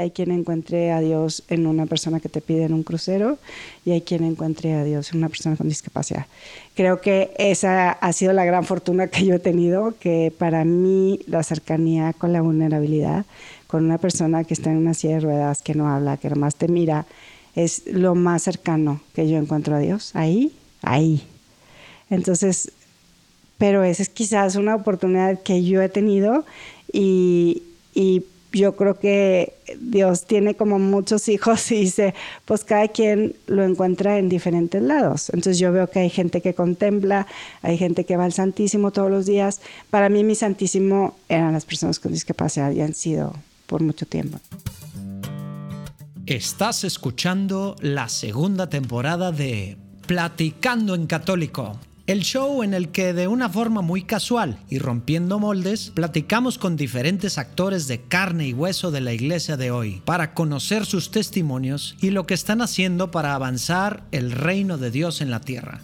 Hay quien encuentre a Dios en una persona que te pide en un crucero y hay quien encuentre a Dios en una persona con discapacidad. Creo que esa ha sido la gran fortuna que yo he tenido, que para mí la cercanía con la vulnerabilidad, con una persona que está en una silla de ruedas, que no habla, que nomás te mira, es lo más cercano que yo encuentro a Dios. Ahí, ahí. Entonces, pero esa es quizás una oportunidad que yo he tenido y, y yo creo que Dios tiene como muchos hijos y dice, pues cada quien lo encuentra en diferentes lados. Entonces yo veo que hay gente que contempla, hay gente que va al Santísimo todos los días. Para mí mi Santísimo eran las personas con discapacidad y han sido por mucho tiempo. Estás escuchando la segunda temporada de Platicando en Católico el show en el que de una forma muy casual y rompiendo moldes, platicamos con diferentes actores de carne y hueso de la iglesia de hoy para conocer sus testimonios y lo que están haciendo para avanzar el reino de Dios en la tierra.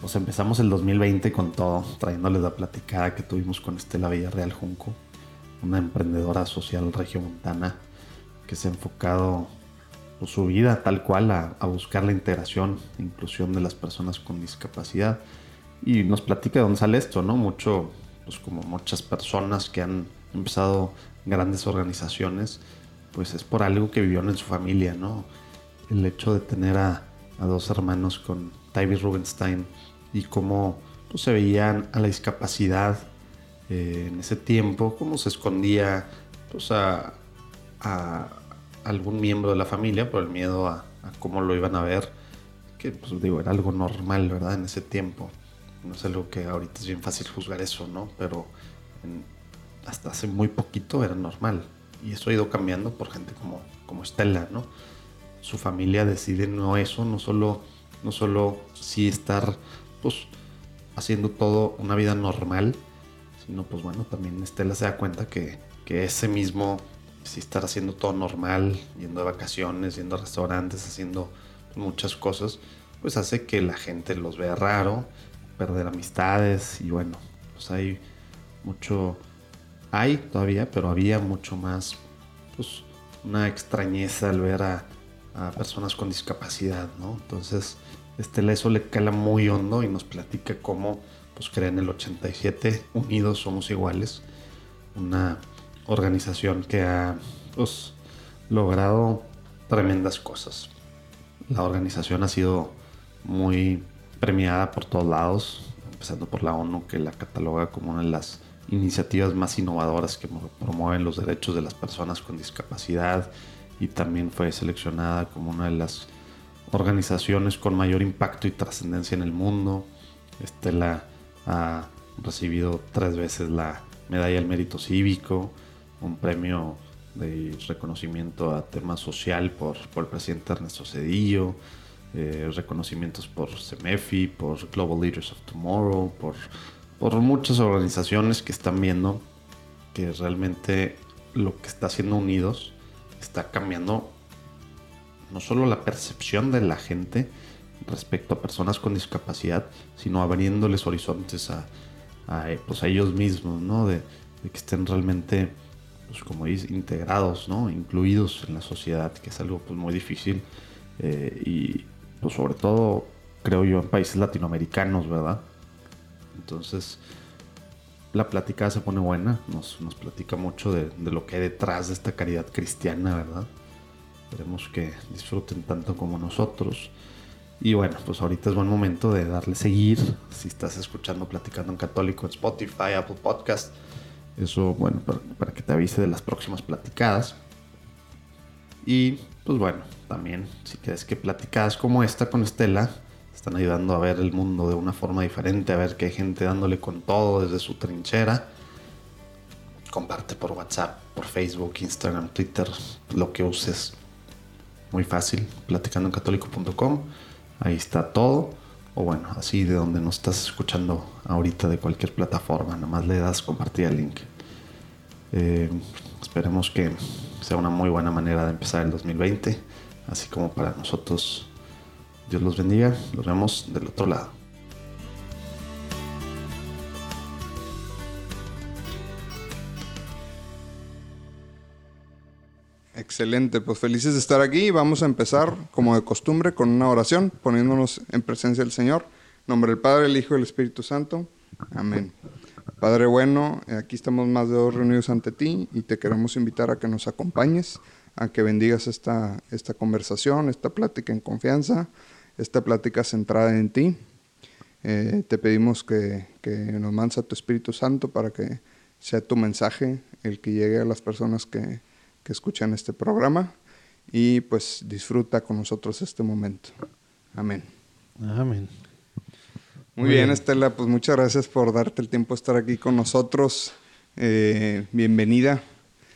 Pues empezamos el 2020 con todo, trayéndoles la platicada que tuvimos con Estela Villarreal Junco, una emprendedora social regiomontana que se ha enfocado su vida tal cual a, buscar la integración e inclusión de las personas con discapacidad. Y nos platica de dónde sale esto, ¿no? Mucho, pues como muchas personas que han empezado grandes organizaciones, pues es por algo que vivieron en su familia, ¿no? El hecho de tener a, dos hermanos con Tybee Rubenstein y cómo pues, se veían a la discapacidad eh, en ese tiempo, cómo se escondía pues, a, algún miembro de la familia por el miedo a, cómo lo iban a ver, que pues digo, era algo normal, ¿verdad? En ese tiempo. No es algo que ahorita es bien fácil juzgar eso, ¿no? Pero hasta hace muy poquito era normal. Y eso ha ido cambiando por gente como, como Estela, ¿no? Su familia decide no eso, no solo, no solo sí estar, pues, haciendo todo una vida normal, sino pues bueno, también Estela se da cuenta que, que ese mismo si estar haciendo todo normal, yendo de vacaciones, yendo a restaurantes, haciendo muchas cosas, pues hace que la gente los vea raro, perder amistades y bueno, pues hay mucho, hay todavía, pero había mucho más, pues una extrañeza al ver a, personas con discapacidad, ¿no? Entonces, este, eso le cala muy hondo y nos platica cómo, pues creen el 87, unidos somos iguales, una organización que ha pues, logrado tremendas cosas. La organización ha sido muy premiada por todos lados, empezando por la ONU que la cataloga como una de las iniciativas más innovadoras que promueven los derechos de las personas con discapacidad y también fue seleccionada como una de las organizaciones con mayor impacto y trascendencia en el mundo. Estela ha recibido tres veces la medalla al mérito cívico, un premio de reconocimiento a tema social por, el presidente Ernesto Cedillo, eh, reconocimientos por CEMEFI, por Global Leaders of Tomorrow, por, por muchas organizaciones que están viendo que realmente lo que está haciendo Unidos está cambiando no solo la percepción de la gente respecto a personas con discapacidad, sino abriéndoles horizontes a, pues, ellos mismos, ¿no? de que estén realmente pues como dice, integrados, ¿no? Incluidos en la sociedad, que es algo pues muy difícil. Eh, y pues sobre todo, creo yo, en países latinoamericanos, ¿verdad? Entonces, la plática se pone buena, nos, platica mucho de, de, lo que hay detrás de esta caridad cristiana, ¿verdad? Esperemos que disfruten tanto como nosotros. Y bueno, pues ahorita es buen momento de darle seguir. Si estás escuchando Platicando en Católico en Spotify, Apple Podcast, eso, bueno, para, que te avise de las próximas platicadas. Y pues bueno, también si quieres que platicadas como esta con Estela están ayudando a ver el mundo de una forma diferente, a ver que hay gente dándole con todo desde su trinchera. Comparte por WhatsApp, por Facebook, Instagram, Twitter, lo que uses. Muy fácil, platicandoencatólico.com. Ahí está todo o bueno, así de donde nos estás escuchando ahorita de cualquier plataforma, nada más le das compartir el link. Eh, esperemos que sea una muy buena manera de empezar el 2020, así como para nosotros. Dios los bendiga, nos vemos del otro lado. Excelente, pues felices de estar aquí. Vamos a empezar, como de costumbre, con una oración, poniéndonos en presencia del Señor. Nombre del Padre, el Hijo y el Espíritu Santo. Amén. Padre bueno, aquí estamos más de dos reunidos ante ti y te queremos invitar a que nos acompañes, a que bendigas esta, esta conversación, esta plática en confianza, esta plática centrada en ti. Eh, te pedimos que, que nos mandes a tu Espíritu Santo para que sea tu mensaje el que llegue a las personas que, que escuchan este programa y pues disfruta con nosotros este momento. Amén. Amén. Muy, bien, Estela, pues muchas gracias por darte el tiempo de estar aquí con nosotros. Eh, bienvenida.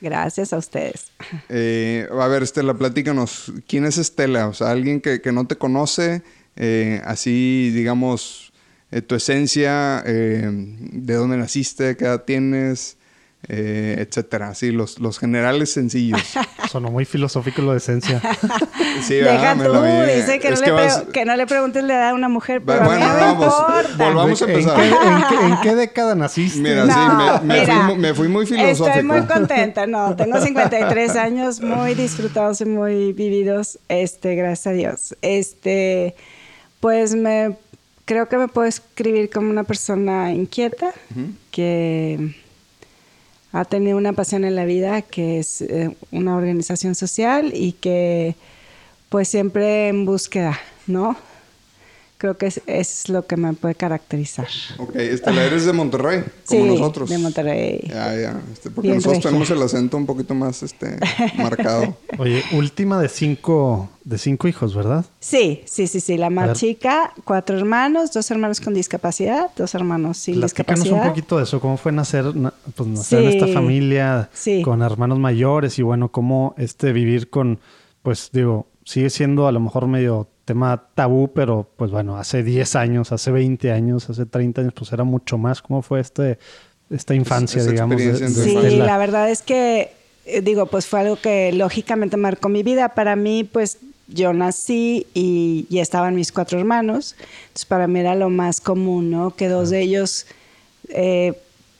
Gracias a ustedes. Eh, a ver, Estela, platícanos, ¿quién es Estela? O sea, alguien que, que no te conoce, eh, así, digamos, eh, tu esencia, eh, de dónde naciste, qué edad tienes, eh, etcétera. Así, los, los generales sencillos. Sonó muy filosófico lo de esencia. Sí, Deja. Me tú, la vi. dice que, Es no le vas- pre- que no le preguntes la edad a una mujer, pero Bueno, a mí no pues, importa. volvamos a ¿En empezar. qué, en qué- en qué década naciste? Mira, No, sí, me, me mira, fui, mu- me fui muy filosófico. Estoy muy contenta, no, tengo 53 años muy disfrutados y muy vividos, este, gracias a Dios. Este, pues me creo que me puedo escribir como una persona inquieta que ha tenido una pasión en la vida que es eh, una organización social y que pues siempre en búsqueda, ¿no? Creo que es, es lo que me puede caracterizar. Ok, Estela, eres de Monterrey, como Sí, nosotros. de Monterrey. Ya, ya. este, porque Bien nosotros regia. tenemos el acento un poquito más este, marcado. Oye, última de cinco, de cinco hijos, ¿verdad? Sí, sí, sí, sí. La más chica, cuatro hermanos, dos hermanos con discapacidad, dos hermanos sin Platícanos discapacidad. un poquito de eso. ¿Cómo fue nacer, na- pues, nacer en esta familia Sí. con hermanos mayores? Y bueno, cómo este vivir con, pues digo, sigue siendo a lo mejor medio tema tabú, pero pues bueno, hace 10 años, hace 20 años, hace 30 años, pues era mucho más. ¿Cómo fue este, esta infancia, digamos? de- de tu Sí, la verdad es que, eh, digo, pues fue algo que lógicamente marcó mi vida. Para mí, pues yo nací y, y estaban mis cuatro hermanos. Entonces, para mí era lo más común, ¿no? Que dos de ellos eh,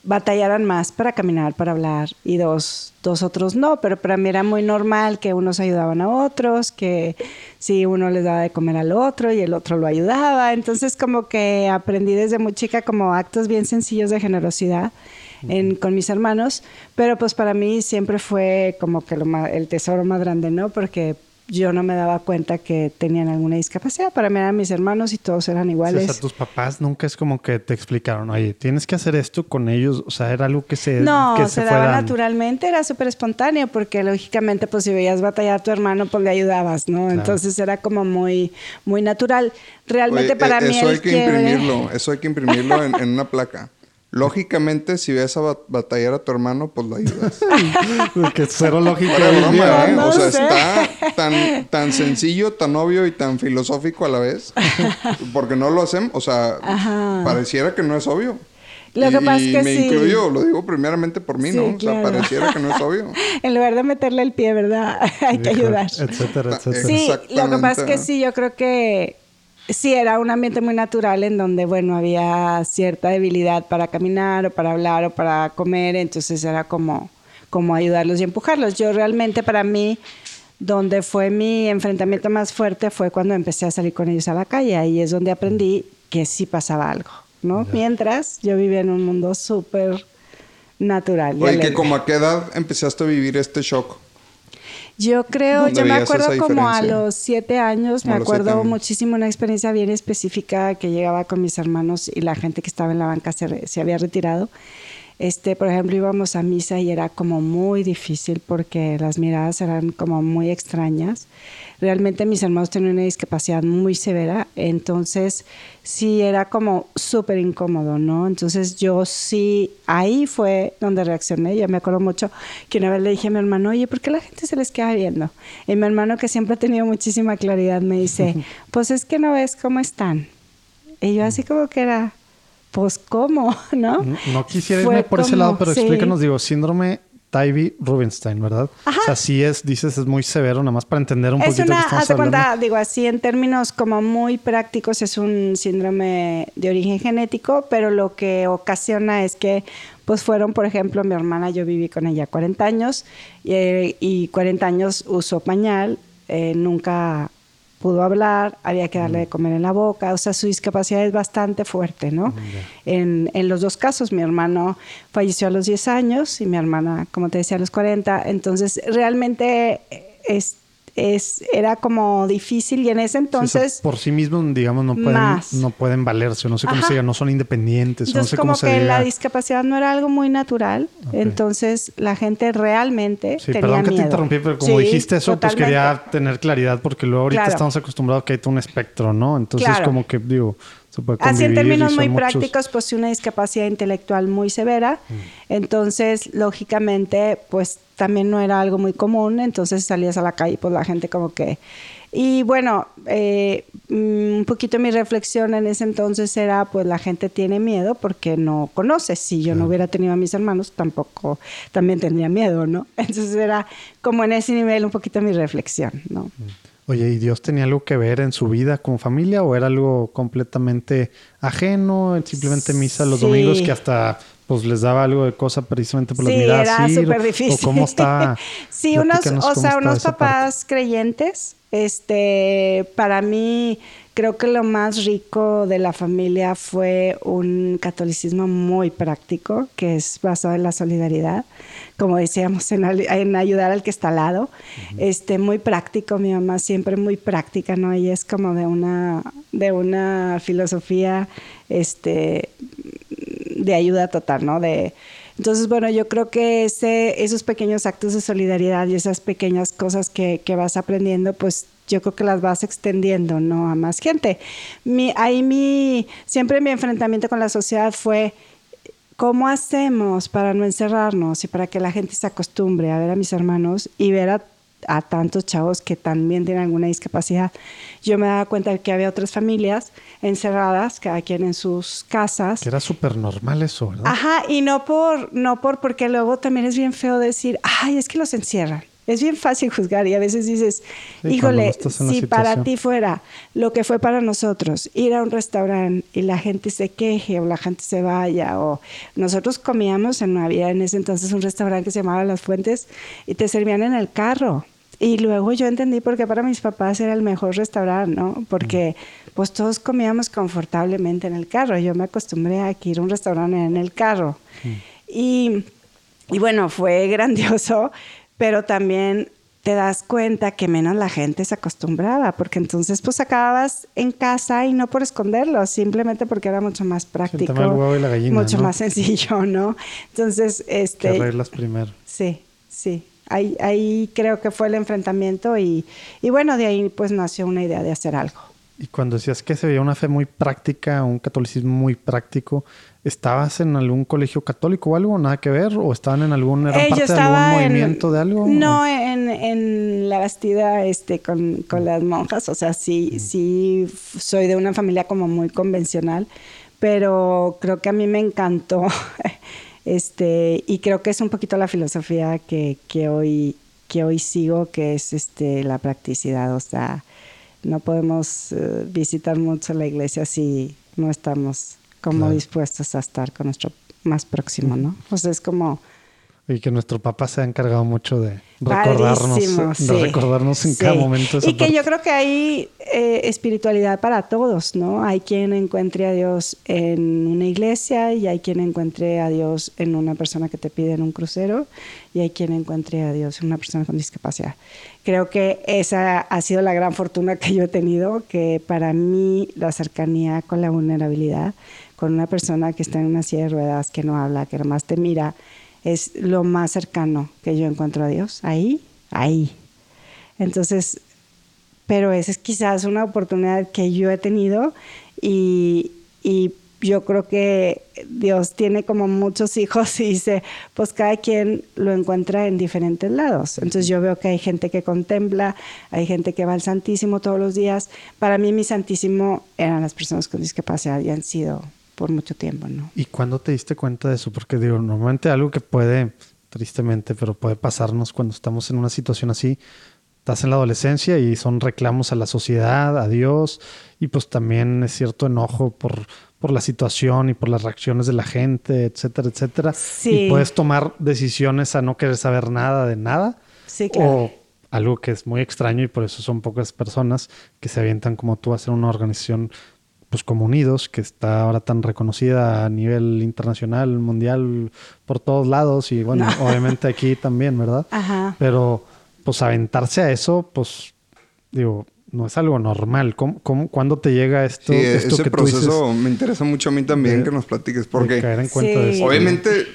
batallaran más para caminar, para hablar, y dos, dos otros no. Pero para mí era muy normal que unos ayudaban a otros, que si uno les daba de comer al otro y el otro lo ayudaba. Entonces, como que aprendí desde muy chica como actos bien sencillos de generosidad en- con mis hermanos, pero pues para mí siempre fue como que lo el tesoro más grande, ¿no? Porque yo no me daba cuenta que tenían alguna discapacidad. Para mí eran mis hermanos y todos eran Sí, iguales. o sea, tus papás nunca es como que te explicaron, oye, tienes que hacer esto con ellos. O sea, era algo que se, No, que se, fue daba naturalmente, era súper espontáneo, porque lógicamente, pues si veías batallar a tu hermano, pues le ayudabas, ¿no? Entonces era como muy, muy natural. Realmente Oye, para eh, mí eso hay que quiebre- imprimirlo, eso hay que imprimirlo en, en una placa. Lógicamente, si ves a bat- batallar a tu hermano, pues lo ayudas. que cero lógica. Día, ¿eh? No o sea, sé. está tan, tan sencillo, tan obvio y tan filosófico a la vez. Porque no lo hacemos, o sea, Ajá. pareciera que no es obvio. Lo y, que pasa es y que me sí. incluyo, lo digo primeramente por mí, Sí, ¿no? O sea, pareciera que no es obvio. En lugar de meterle el pie, ¿verdad? hay que ayudar. Etcétera, etcétera. Sí, lo que pasa es que sí, yo creo que sí era un ambiente muy natural en donde, bueno, había cierta debilidad para caminar o para hablar o para comer, entonces era como, como ayudarlos y empujarlos. Yo realmente para mí, donde fue mi enfrentamiento más fuerte fue cuando empecé a salir con ellos a la calle, ahí es donde aprendí que sí pasaba algo, ¿no? Mientras yo vivía en un mundo súper natural. y Oye, que como a qué edad empezaste a vivir este shock. Yo creo, ¿Dónde yo me acuerdo como a los siete años, Como me acuerdo años. muchísimo una experiencia bien específica que llegaba con mis hermanos y la gente que estaba en la banca se, se había retirado. Este, por ejemplo, íbamos a misa y era como muy difícil porque las miradas eran como muy extrañas. Realmente mis hermanos tenían una discapacidad muy severa, entonces sí era como súper incómodo, ¿no? Entonces yo sí, ahí fue donde reaccioné. Yo me acuerdo mucho que una vez le dije a mi hermano, oye, ¿por qué la gente se les queda viendo? Y mi hermano, que siempre ha tenido muchísima claridad, me dice, pues es que no ves cómo están. Y yo así como que era, pues cómo, ¿no? No, quisiera Fue irme por ese lado, pero sí. explícanos, digo, síndrome Tybee Rubinstein, ¿verdad? Ajá. O sea, sí es, dices, es muy severo, nada más para entender un Es poquito una, qué estamos hablando. cuenta, digo así, en términos como muy prácticos, es un síndrome de origen genético, pero lo que ocasiona es que, pues fueron, por ejemplo, mi hermana, yo viví con ella 40 años y, eh, y 40 años usó pañal, eh, nunca pudo hablar, había que darle de comer en la boca, o sea, su discapacidad es bastante fuerte, ¿no? En, en los dos casos, mi hermano falleció a los 10 años y mi hermana, como te decía, a los 40, entonces realmente es, es, era como difícil y en ese Sí, entonces... por sí mismos, digamos, no pueden, Más. no pueden valerse, o no sé cómo Ajá. se diga, no son independientes, o no Entonces, sé como cómo se que la discapacidad no era algo muy natural, entonces la gente realmente Sí, tenía perdón que te interrumpí, pero como Sí, dijiste eso, pues quería tener claridad porque luego ahorita Claro. estamos acostumbrados a que hay todo un espectro, ¿no? Entonces Claro. como que digo, Así en términos muy muchos- prácticos, pues sí, una discapacidad intelectual muy severa. Entonces, lógicamente, pues también no era algo muy común. Entonces salías a la calle, pues la gente como que... Y bueno, eh, mm, un poquito mi reflexión en ese entonces era, pues la gente tiene miedo porque no conoce. Si yo no hubiera tenido a mis hermanos, tampoco, también tendría miedo, ¿no? Entonces era como en ese nivel un poquito mi reflexión, ¿no? Oye, ¿y Dios tenía algo que ver en su vida como familia o era algo completamente ajeno, simplemente misa los Sí. domingos que hasta pues les daba algo de cosa precisamente por las Sí, miradas? era súper difícil. ¿O cómo está? sí, unos, o sea, unos parte. papás creyentes. Este, para mí, creo que lo más rico de la familia fue un catolicismo muy práctico, que es basado en la solidaridad, como decíamos, en, ayudar al que está al lado. Este, muy práctico, mi mamá siempre muy práctica, ¿no? Ella es como de una, de una filosofía, este, de ayuda total, ¿no? De, entonces, bueno, yo creo que ese, esos pequeños actos de solidaridad y esas pequeñas cosas que, que vas aprendiendo, pues yo creo que las vas extendiendo, ¿no? A más gente. Mi, ahí mi, siempre mi enfrentamiento con la sociedad fue, ¿cómo hacemos para no encerrarnos y para que la gente se acostumbre a ver a mis hermanos y ver a, a tantos chavos que también tienen alguna discapacidad? Yo me daba cuenta de que había otras familias encerradas, cada quien en sus casas. Que era súper normal eso, ¿verdad? Ajá, y no por, no por, porque luego también es bien feo decir, ay, es que los encierran. Es bien fácil juzgar y a veces dices, Sí, cuando no híjole, si para ti fuera lo que fue para nosotros, ir a un restaurante y la gente se queje o la gente se vaya, o nosotros comíamos en Navidad en ese entonces un restaurante que se llamaba Las Fuentes y te servían en el carro. Y luego yo entendí por qué para mis papás era el mejor restaurante, ¿no? Porque pues todos comíamos confortablemente en el carro. Yo me acostumbré a que ir a un restaurante en el carro. Y, y bueno, fue grandioso, pero también te das cuenta que menos la gente se acostumbraba, porque entonces pues acababas en casa y no por esconderlo, simplemente porque era mucho más práctico, tema del huevo y la gallina, mucho ¿no? más sencillo, ¿no? Entonces, Que este, reglas primero. Sí, sí. Ahí, ahí creo que fue el enfrentamiento y, y bueno, de ahí pues nació una idea de hacer algo. Y cuando decías que se veía una fe muy práctica, un catolicismo muy práctico, ¿estabas en algún colegio católico o algo? ¿Nada que ver? ¿O estaban en algún, eran Eh, parte de algún en- movimiento de algo? No, en, en la Bastida este, con, con las monjas, o sea, sí, sí f- soy de una familia como muy convencional, pero creo que a mí me encantó este, y creo que es un poquito la filosofía que, que, hoy, que hoy sigo, que es este, la practicidad, o sea, no podemos eh, visitar mucho la iglesia si no estamos como Claro. dispuestos a estar con nuestro más próximo, ¿no? O sea, es como... Y que nuestro papá se ha encargado mucho de recordarnos, de sí, recordarnos en sí. cada momento. esa Y que parte. yo creo que hay eh, espiritualidad para todos, ¿no? Hay quien encuentre a Dios en una iglesia y hay quien encuentre a Dios en una persona que te pide en un crucero y hay quien encuentre a Dios en una persona con discapacidad. Creo que esa ha sido la gran fortuna que yo he tenido, que para mí la cercanía con la vulnerabilidad, con una persona que está en una silla de ruedas, que no habla, que nomás te mira, es lo más cercano que yo encuentro a Dios. Ahí, ahí. Entonces, pero esa es quizás una oportunidad que yo he tenido y, y yo creo que Dios tiene como muchos hijos y dice, pues cada quien lo encuentra en diferentes lados. Entonces yo veo que hay gente que contempla, hay gente que va al Santísimo todos los días. Para mí mi Santísimo eran las personas con discapacidad y han sido por mucho tiempo, ¿no? ¿Y cuándo te diste cuenta de eso? Porque digo, normalmente algo que puede tristemente, pero puede pasarnos cuando estamos en una situación así. Estás en la adolescencia y son reclamos a la sociedad, a Dios, y pues también es cierto enojo por, por la situación y por las reacciones de la gente, etcétera, etcétera. Sí. Y puedes tomar decisiones a no querer saber nada de nada. Sí, claro. O algo que es muy extraño y por eso son pocas personas que se avientan como tú a hacer una organización pues como Unidos, que está ahora tan reconocida a nivel internacional, mundial, por todos lados y bueno, obviamente aquí también, ¿verdad? Ajá. Pero pues aventarse a eso, pues digo, no es algo normal. ¿Cómo, cómo, cuándo te llega esto? Sí, esto ese que tú proceso dices me interesa mucho a mí también de- que nos platiques, de porque caer en cuenta de Sí. esto? obviamente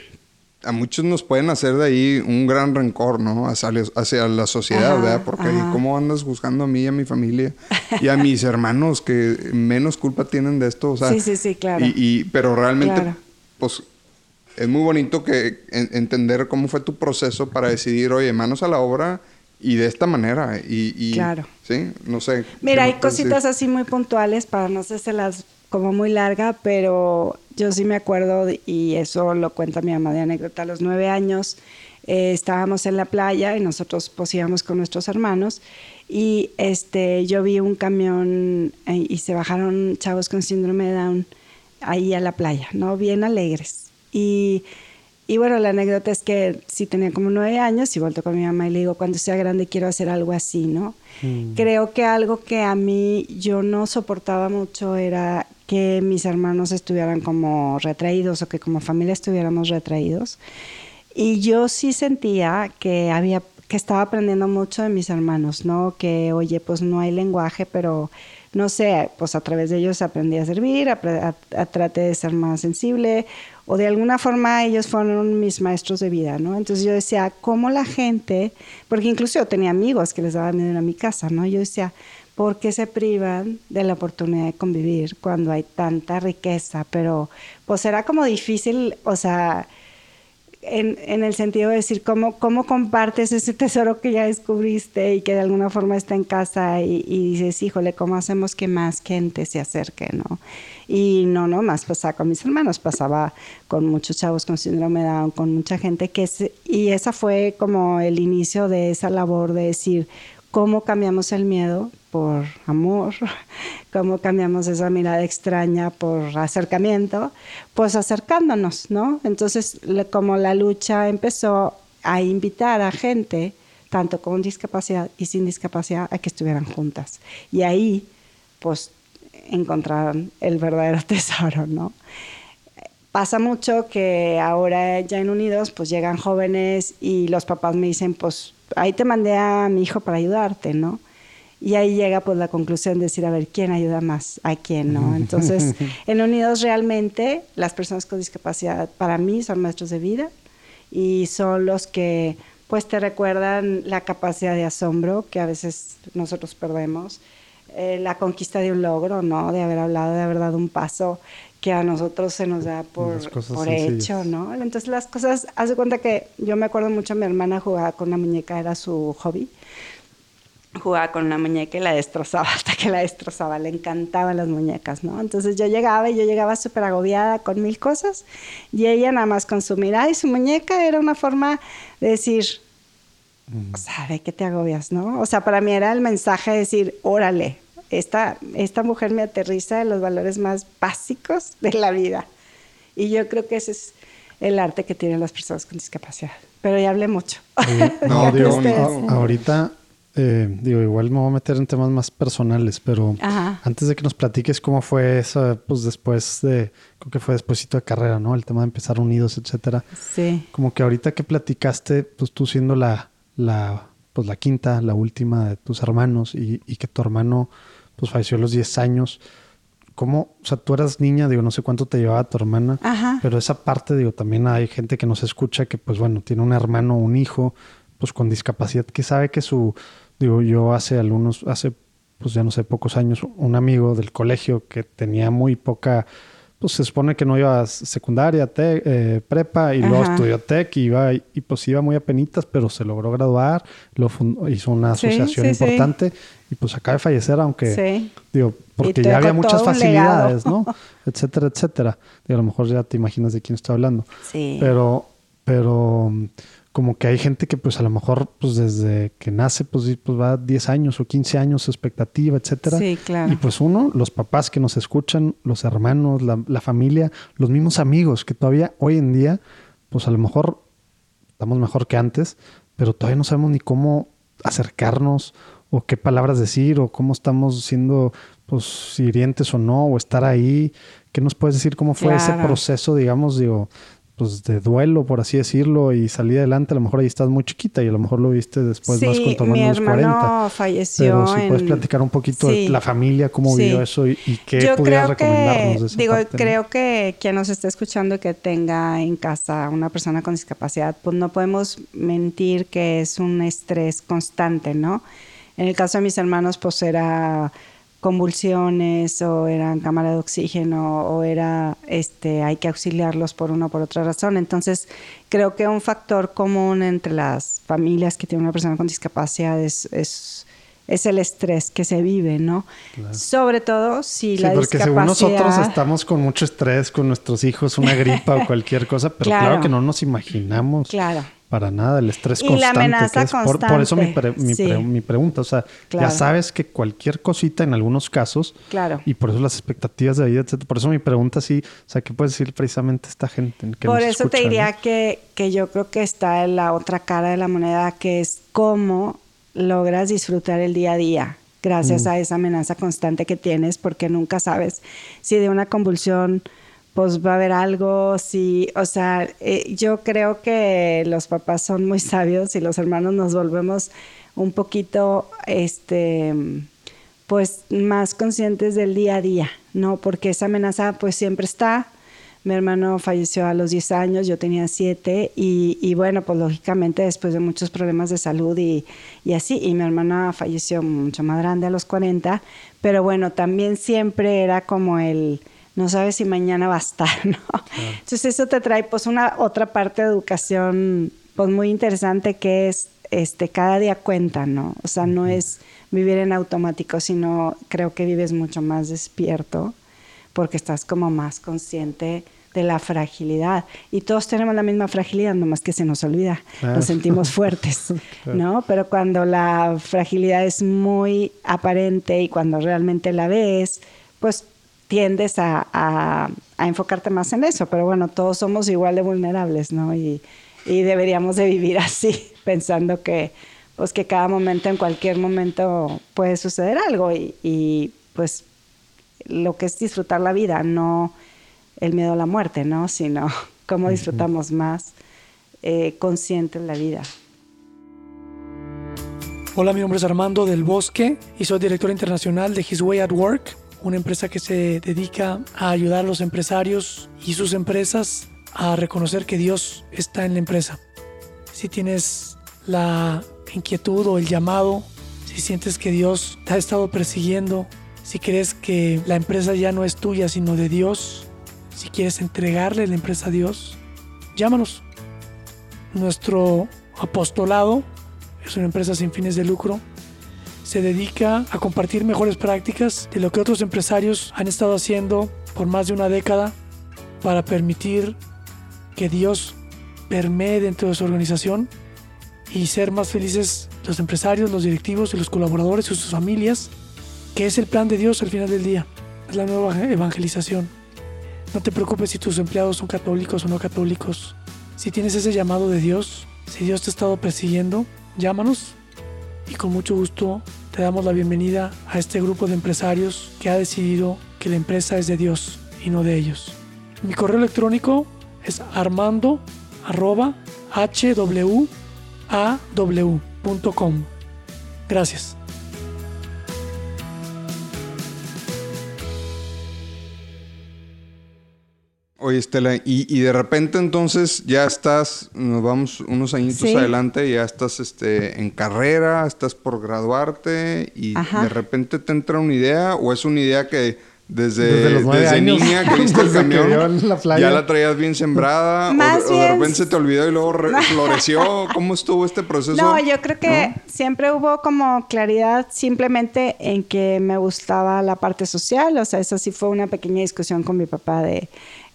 a muchos nos pueden hacer de ahí un gran rencor, ¿no? Hacia, hacia la sociedad, Ajá, ¿verdad? Porque ajá. ¿cómo andas juzgando a mí y a mi familia y a mis hermanos que menos culpa tienen de esto? O sea, Sí, sí, sí, claro. Y, y- pero realmente, Claro. pues, es muy bonito que en- entender cómo fue tu proceso para decidir, oye, manos a la obra y de esta manera. Y, y- Claro. Sí, no sé. Mira, ¿qué hay decir? cositas así muy puntuales para no las como muy larga, pero yo sí me acuerdo y eso lo cuenta mi mamá de anécdota. A los nueve años eh, estábamos en la playa y nosotros pues íbamos con nuestros hermanos y este yo vi un camión eh, y se bajaron chavos con síndrome de Down ahí a la playa, ¿no? Bien alegres. Y y bueno, la anécdota es que sí tenía como nueve años y vuelto con mi mamá y le digo, cuando sea grande quiero hacer algo así, ¿no? Creo que algo que a mí yo no soportaba mucho era que mis hermanos estuvieran como retraídos o que como familia estuviéramos retraídos. Y yo sí sentía que había que estaba aprendiendo mucho de mis hermanos, ¿no? Que, oye, pues no hay lenguaje, pero no sé, pues a través de ellos aprendí a servir, a, a- traté de ser más sensible, o de alguna forma ellos fueron mis maestros de vida, ¿no? Entonces yo decía, ¿cómo la gente, porque incluso yo tenía amigos que les daban dinero a mi casa, ¿no? Yo decía, ¿por qué se privan de la oportunidad de convivir cuando hay tanta riqueza? Pero pues era como difícil, o sea, en, el sentido de decir cómo, cómo compartes ese tesoro que ya descubriste y que de alguna forma está en casa y, dices, híjole, ¿cómo hacemos que más gente se acerque, no? Y no, no, más pasaba con mis hermanos, pasaba con muchos chavos con síndrome de Down, con mucha gente que es, y esa fue como el inicio de esa labor de decir, ¿cómo cambiamos el miedo por amor? ¿Cómo cambiamos esa mirada extraña por acercamiento? Pues acercándonos, ¿no? Entonces, como la lucha empezó a invitar a gente, tanto con discapacidad y sin discapacidad, a que estuvieran juntas. Y ahí, pues, encontraron el verdadero tesoro, ¿no? Pasa mucho que ahora ya en Unidos pues llegan jóvenes y los papás me dicen pues ahí te mandé a mi hijo para ayudarte, ¿no? Y ahí llega pues la conclusión de decir a ver quién ayuda más a quién, ¿no? Entonces en Unidos realmente las personas con discapacidad para mí son maestros de vida y son los que pues te recuerdan la capacidad de asombro que a veces nosotros perdemos, eh, la conquista de un logro, ¿no? De haber hablado, de haber dado un paso que a nosotros se nos da por, por hecho, ¿no? Entonces las cosas, haz de cuenta que yo me acuerdo mucho, mi hermana jugaba con una muñeca, era su hobby. Jugaba con una muñeca y la destrozaba hasta que la destrozaba, le encantaban las muñecas, ¿no? Entonces yo llegaba y yo llegaba súper agobiada con mil cosas y ella nada más con su mirada y su muñeca era una forma de decir, o sea, ¿de qué te agobias, no? O sea, para mí era el mensaje de decir, órale, esta, esta mujer me aterriza en los valores más básicos de la vida. Y yo creo que ese es el arte que tienen las personas con discapacidad. Pero ya hablé mucho. No, no, digo, a- ahorita, eh, digo, igual me voy a meter en temas más personales, pero Ajá. antes de que nos platiques cómo fue eso, pues después de, creo que fue despuésito de carrera, ¿no? El tema de empezar unidos, etcétera. Sí. Como que ahorita que platicaste, pues tú siendo la, la, pues la quinta, la última de tus hermanos y, y que tu hermano, pues falleció a los 10 años. ¿Cómo? O sea, tú eras niña, digo, no sé cuánto te llevaba tu hermana, Ajá. pero esa parte, digo, también hay gente que nos escucha que, pues bueno, tiene un hermano o un hijo, pues con discapacidad, que sabe que su, digo, yo hace algunos, hace, pues ya no sé, pocos años, un amigo del colegio que tenía muy poca, pues se supone que no iba a secundaria, te- eh, prepa, y luego estudió tech, y iba, y pues iba muy apenitas, pero se logró graduar, lo fun- hizo una asociación sí, sí. importante, y pues acaba de fallecer, aunque, digo, porque ya había muchas facilidades. ¿no? etcétera, etcétera. Y a lo mejor ya te imaginas de quién estoy hablando. Sí. Pero, pero, como que hay gente que pues a lo mejor pues desde que nace pues, pues va 10 años o 15 años expectativa, etcétera. Sí, claro. Y pues uno, los papás que nos escuchan, los hermanos, la, la familia, los mismos amigos que todavía hoy en día pues a lo mejor estamos mejor que antes, pero todavía no sabemos ni cómo acercarnos o qué palabras decir o cómo estamos siendo pues hirientes o no o estar ahí. ¿Qué nos puedes decir cómo fue ese proceso, digamos, digo, pues de duelo, por así decirlo, y salir adelante? A lo mejor ahí estás muy chiquita y a lo mejor lo viste después más con tu mi hermano de los 40. hermano falleció Pero si puedes platicar un poquito Sí. de la familia, cómo Sí. vivió eso y, y qué Yo pudieras creo recomendarnos que, de esa digo, parte, ¿no? creo que quien nos esté escuchando y que tenga en casa una persona con discapacidad, pues no podemos mentir que es un estrés constante, ¿no? En el caso de mis hermanos, pues era convulsiones o eran cámara de oxígeno o era este hay que auxiliarlos por una o por otra razón. Entonces, creo que un factor común entre las familias que tienen una persona con discapacidad es, es, es el estrés que se vive, ¿no? Sobre todo si Sí, la porque según nosotros estamos con mucho estrés con nuestros hijos, una gripa o cualquier cosa, pero claro. Claro. que no nos imaginamos Claro. Para nada el estrés Y la constante. amenaza que es. Por, por eso mi, pre- constante, mi, sí. pre- mi pregunta, o sea, Claro. ya sabes que cualquier cosita en algunos casos, Claro. y por eso las expectativas de vida, etcétera. Por eso mi pregunta sí, o sea, ¿qué puede decir precisamente esta gente que Por nos eso te diría no? que, que yo creo que está en la otra cara de la moneda, que es cómo logras disfrutar el día a día gracias Mm. a esa amenaza constante que tienes, porque nunca sabes si de una convulsión pues va a haber algo, si, o sea, eh, yo creo que los papás son muy sabios y los hermanos nos volvemos un poquito, este, pues más conscientes del día a día, ¿no? Porque esa amenaza pues siempre está. Mi hermano falleció a los 10 años, yo tenía 7 y, y bueno, pues lógicamente después de muchos problemas de salud y, y así, y mi hermana falleció mucho más grande a los 40, pero bueno, también siempre era como el, no sabes si mañana va a estar, ¿no? Entonces eso te trae pues una otra parte de educación pues muy interesante que es este cada día cuenta, ¿no? O sea, no es vivir en automático, sino creo que vives mucho más despierto porque estás como más consciente de la fragilidad. Y todos tenemos la misma fragilidad, nomás que se nos olvida. Claro. Nos sentimos fuertes, Claro. ¿no? Pero cuando la fragilidad es muy aparente y cuando realmente la ves, pues tiendes a, a- a enfocarte más en eso. Pero bueno, todos somos igual de vulnerables, ¿no? Y, y deberíamos de vivir así, pensando que, pues que cada momento, en cualquier momento puede suceder algo y, y pues lo que es disfrutar la vida, no el miedo a la muerte, ¿no? Sino cómo disfrutamos más eh, conscientes la vida. Hola, mi nombre es Armando del Bosque y soy director internacional de His Way at Work, una empresa que se dedica a ayudar a los empresarios y sus empresas a reconocer que Dios está en la empresa. Si tienes la inquietud o el llamado, si sientes que Dios te ha estado persiguiendo, si crees que la empresa ya no es tuya sino de Dios, si quieres entregarle la empresa a Dios, llámanos. Nuestro apostolado es una empresa sin fines de lucro. Se dedica a compartir mejores prácticas de lo que otros empresarios han estado haciendo por más de una década para permitir que Dios permee dentro de su organización y ser más felices los empresarios, los directivos y los colaboradores y sus familias, que es el plan de Dios al final del día. Es la nueva evangelización. No te preocupes si tus empleados son católicos o no católicos. Si tienes ese llamado de Dios, si Dios te ha estado persiguiendo, llámanos y con mucho gusto te damos la bienvenida a este grupo de empresarios que ha decidido que la empresa es de Dios y no de ellos. Mi correo electrónico es armando. Gracias. Oye, Estela, y, y de repente entonces ya estás, nos vamos unos añitos Sí. adelante, ya estás este, en carrera, estás por graduarte y Ajá. de repente te entra una idea o es una idea que desde, Desde los nueve desde años. niña que viste el camión, la playa. ya la traías bien sembrada o, de repente se te olvidó y luego re- floreció. ¿Cómo estuvo este proceso? No, yo creo que ¿No? siempre hubo como claridad simplemente en que me gustaba la parte social, o sea, eso sí fue una pequeña discusión con mi papá de,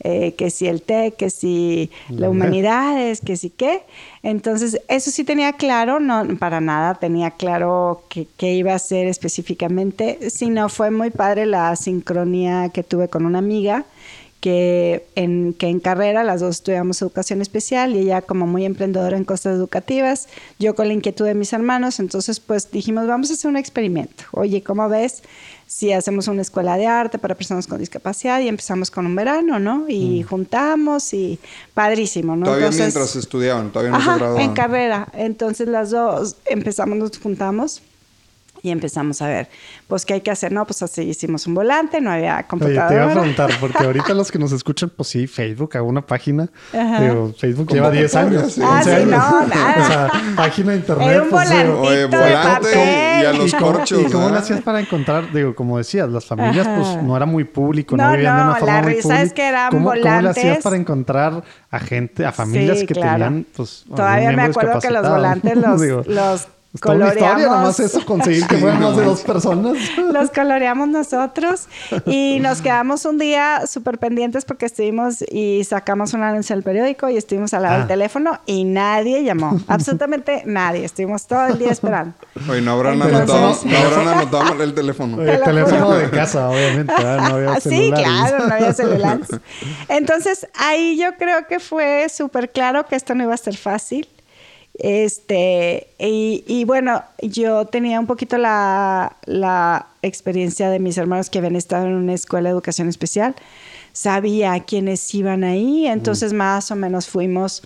eh, que si el TEC, que si la humanidades, que si qué. Entonces, eso sí tenía claro, no para nada tenía claro qué iba a hacer específicamente, sino fue muy padre la sincronía que tuve con una amiga que en, que en carrera las dos estudiamos educación especial y ella como muy emprendedora en cosas educativas, yo con la inquietud de mis hermanos, entonces pues dijimos, vamos a hacer un experimento. Oye, ¿cómo ves si hacemos una escuela de arte para personas con discapacidad y empezamos con un verano, ¿no? Y mm. juntamos y padrísimo, ¿no? Todavía mientras estudiaban, todavía no se graduaban. en carrera. Entonces las dos empezamos, nos juntamos y empezamos a ver, pues, ¿qué hay que hacer? No, pues así hicimos un volante, no había computadora. Oye, te iba a preguntar, porque ahorita los que nos escuchan, pues sí, Facebook, hago una página. Digo, Facebook lleva 10 años. Ah, sí, no, nada. O sea, página de internet. Era un pues, oye, volante y a los corchos. ¿Y cómo lo hacías para encontrar? Digo, como decías, las familias, pues, no era muy público, no, vivían de una forma la muy risa es que eran ¿Cómo, volantes. ¿Cómo le hacías para encontrar a gente, a familias que tenían, pues, Todavía me acuerdo que los volantes los, los es. Una historia, nada más eso, conseguir que fueran más de dos personas. Los coloreamos nosotros y nos quedamos un día súper pendientes porque estuvimos y sacamos un anuncio del periódico y estuvimos al lado del ah. teléfono y nadie llamó. Absolutamente nadie. Estuvimos todo el día esperando. Oye, no habrán anotado, no habrán anotado el teléfono. el teléfono de casa, obviamente. No había Sí, claro, no había celulares. Entonces, ahí yo creo que fue súper claro que esto no iba a ser fácil este, y, bueno, yo tenía un poquito la, experiencia de mis hermanos que habían estado en una escuela de educación especial. Sabía quiénes iban ahí, entonces más o menos fuimos,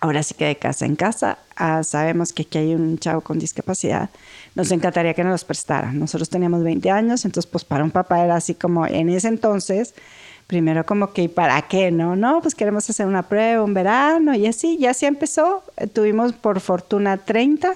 ahora sí que de casa en casa. Sabemos que aquí hay un chavo con discapacidad. Nos encantaría que nos los prestara. Nosotros teníamos 20 años, entonces pues para un papá era así como en ese entonces primero como que, ¿y para qué? No, no, pues queremos hacer una prueba, un verano y así, ya así empezó. Tuvimos por fortuna 30